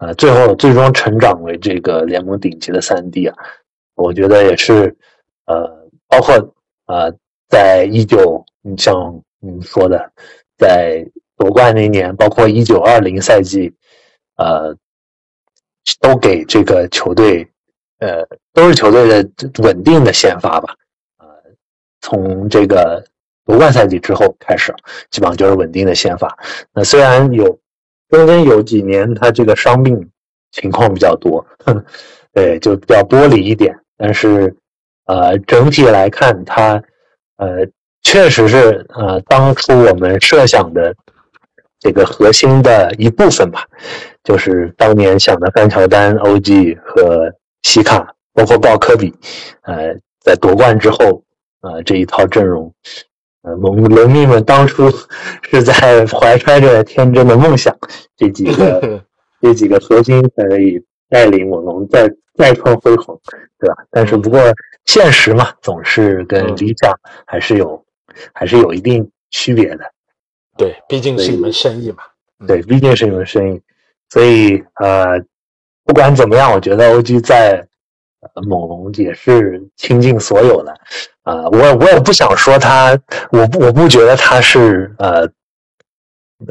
呃，最后最终成长为这个联盟顶级的三 D 啊，我觉得也是呃，包括呃，在一九，你像你说的，在夺冠那年，包括一九二零赛季，呃，都给这个球队，呃，都是球队的稳定的先发吧。从这个夺冠赛季之后开始，基本上就是稳定的先发。那虽然有中间有几年他这个伤病情况比较多，对，就比较玻璃一点，但是呃，整体来看，他呃确实是呃当初我们设想的这个核心的一部分吧，就是当年想的范乔丹、OG 和西卡，包括鲍科比，呃，在夺冠之后，呃这一套阵容，呃，龙龙迷们当初是在怀揣着天真的梦想，这几个 这几个核心可以带领我龙再再创辉煌，对吧？但是不过现实嘛，总是跟理想还是有还是有一定区别的。对，毕竟是一门生意嘛。对，毕竟是一门生意，所以呃，不管怎么样，我觉得 OG 在呃猛龙也是倾尽所有的。啊、我我也不想说他，我不我不觉得他是呃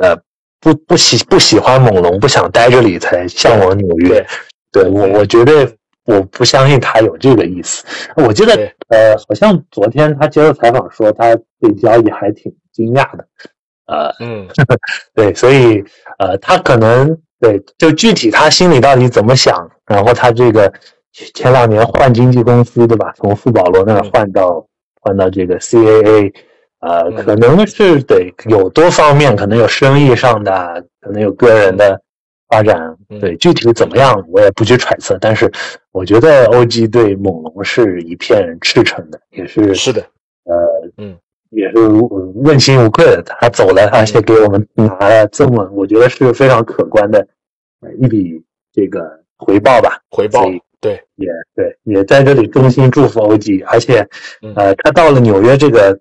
呃不不喜不喜欢猛龙，不想待这里才向往纽约。对我我绝对我不相信他有这个意思。我记得呃，好像昨天他接受采访说他对交易还挺惊讶的。呃，嗯 对，所以呃，他可能对，就具体他心里到底怎么想，然后他这个前两年换经纪公司，对吧？从富保罗那儿嗯换到、换到这个 CAA，呃，嗯可能是得有多方面，可能有生意上的，可能有个人的发展，嗯对，具体怎么样我也不去揣测，但是我觉得 OG 对猛龙是一片赤诚的，也是是的，呃，嗯，也是无问心无愧的。他走了，而且给我们拿了这么，我觉得是非常可观的呃一笔这个回报吧。回报对，也对，也在这里衷心祝福 OG，而且嗯呃，他到了纽约这个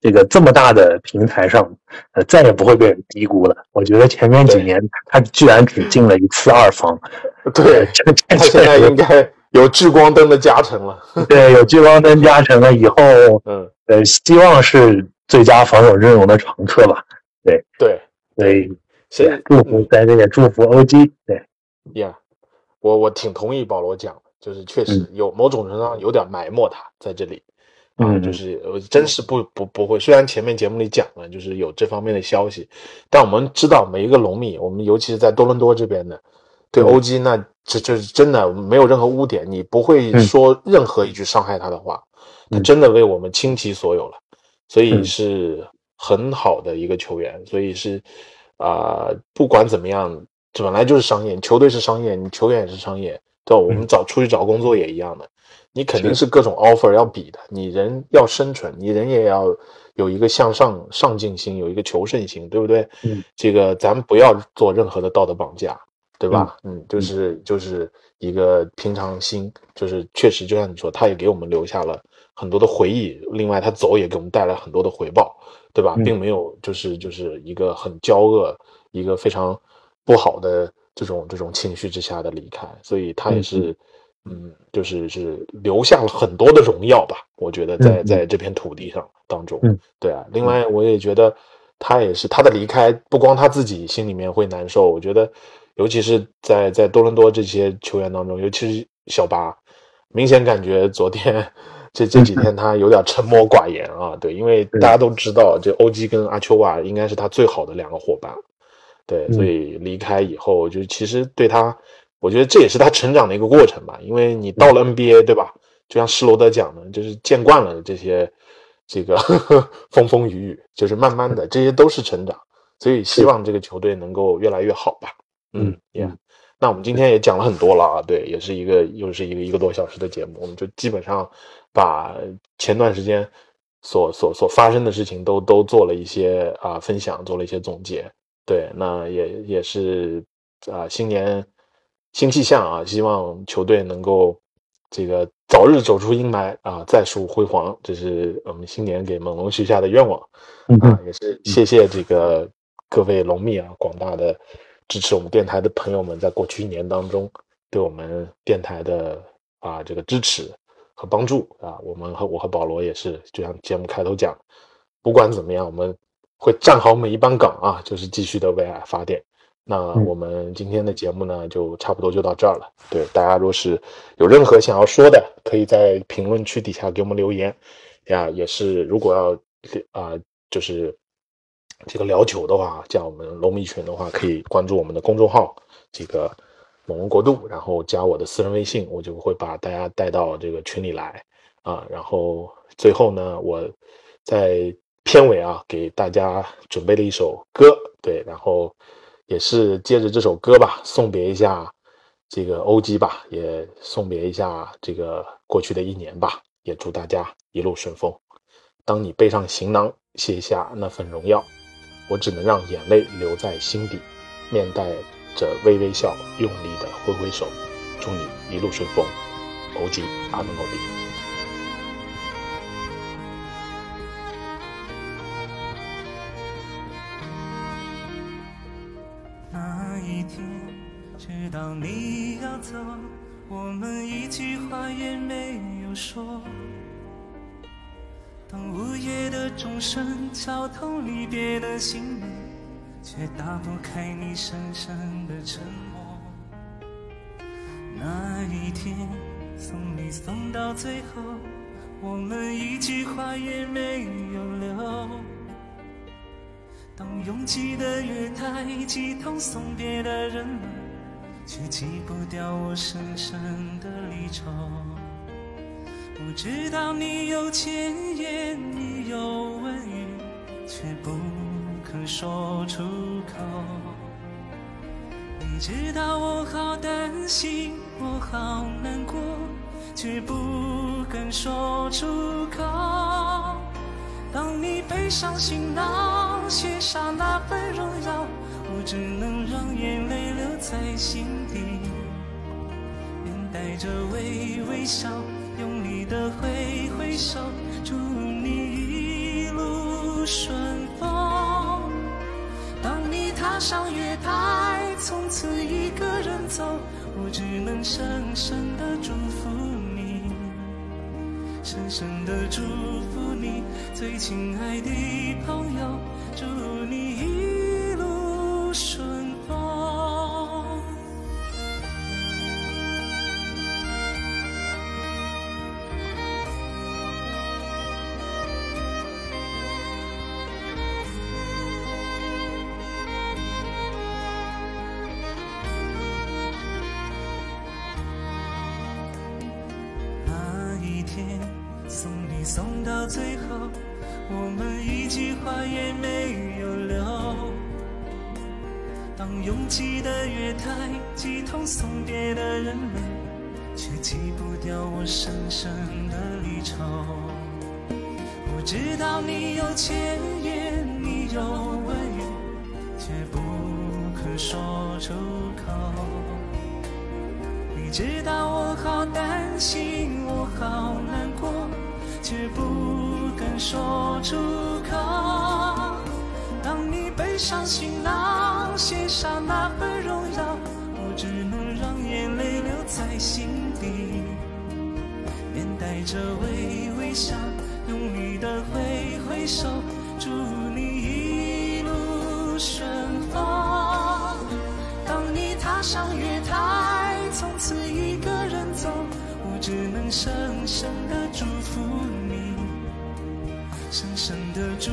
这个这么大的平台上，呃，再也不会被人低估了。我觉得前面几年他居然只进了一次二方，对，这这他现在应该有聚光灯的加成了。对有聚光灯加成了以后，嗯，呃，希望是最佳防守阵容的常客吧。对，所以所以对祝福在这里祝福 OG，对，呀我我挺同意保罗讲的，就是确实有某种程度上有点埋没他在这里。啊，嗯就是呃，真是不不不会。虽然前面节目里讲了，就是有这方面的消息，但我们知道每一个龙迷，我们尤其是在多伦多这边的，对嗯 OG 那这就是真的没有任何污点，你不会嗯说任何一句伤害他的话。他真的为我们倾其所有了，所以是很好的一个球员，所以是啊，不管怎么样，本来就是商业，球队是商业，你球员也是商业，对吧？我们找出去找工作也一样的，你肯定是各种 offer 要比的，你人要生存，你人也要有一个向上上进心，有一个求胜心，对不对？嗯，这个咱们不要做任何的道德绑架。对吧？嗯，就是就是一个平常心，就是确实就像你说，他也给我们留下了很多的回忆。另外，他走也给我们带来很多的回报，对吧？并没有就是就是一个很骄恶、一个非常不好的这种这种情绪之下的离开。所以，他也是嗯，就是是留下了很多的荣耀吧。我觉得在在这片土地上当中，对啊。另外，我也觉得他也是他的离开，不光他自己心里面会难受，我觉得。尤其是在在多伦多这些球员当中，尤其是小巴，明显感觉昨天这这几天他有点沉默寡言啊。对，因为大家都知道，这欧基跟阿丘瓦应该是他最好的两个伙伴。对，所以离开以后，就其实对他，我觉得这也是他成长的一个过程吧。因为你到了 NBA，对吧？就像施罗德讲的，就是见惯了这些这个 风风雨雨，就是慢慢的，这些都是成长。所以希望这个球队能够越来越好吧。嗯，Yeah，那我们今天也讲了很多了啊，对，也是一个又是一个一个多小时的节目，我们就基本上把前段时间所所所发生的事情都都做了一些啊分享，做了一些总结。对，那也也是啊，新年新气象啊，希望球队能够这个早日走出阴霾啊，再树辉煌，这是我们新年给猛龙许下的愿望啊，也是谢谢这个各位龙迷啊，广大的。支持我们电台的朋友们，在过去一年当中，对我们电台的啊这个支持和帮助啊，我们和我和保罗也是，就像节目开头讲，不管怎么样，我们会站好每一班岗啊，就是继续的为爱发电。那我们今天的节目呢，就差不多就到这儿了。对大家，若是有任何想要说的，可以在评论区底下给我们留言呀。也是，如果要啊，就是。这个聊球的话，加我们龙迷群的话，可以关注我们的公众号“这个猛龙国度”，然后加我的私人微信，我就会把大家带到这个群里来啊。然后最后呢，我在片尾啊，给大家准备了一首歌，对，然后也是接着这首歌吧，送别一下这个欧基吧，也送别一下这个过去的一年吧，也祝大家一路顺风。当你背上行囊，卸下那份荣耀。我只能让眼泪留在心底，面带着微微笑，用力的挥挥手，祝你一路顺风。欧吉阿努诺比。当你要走，我们一句话也没有说。当午夜的钟声敲痛离别的心门，却打不开你深深的沉默。那一天送你送到最后，我们一句话也没有留。当拥挤的月台挤痛送别的人们，却挤不掉我深深的离愁。我知道你有千言，你有万语，却不肯说出口。你知道我好担心，我好难过，却不敢说出口。当你背上行囊，卸下那份荣耀，我只能让眼泪留在心底，面带着微微笑。用力的挥挥手，祝你一路顺风。当你踏上月台，从此一个人走，我只能深深的祝福你，深深的祝福你，最亲爱的朋友，祝知道我好担心，我好难过，却不敢说出口。当你背上行囊，写下那份荣耀，我只能让眼泪留在心底，面带着微微笑，用力的挥挥手，深深的祝福你，深深的祝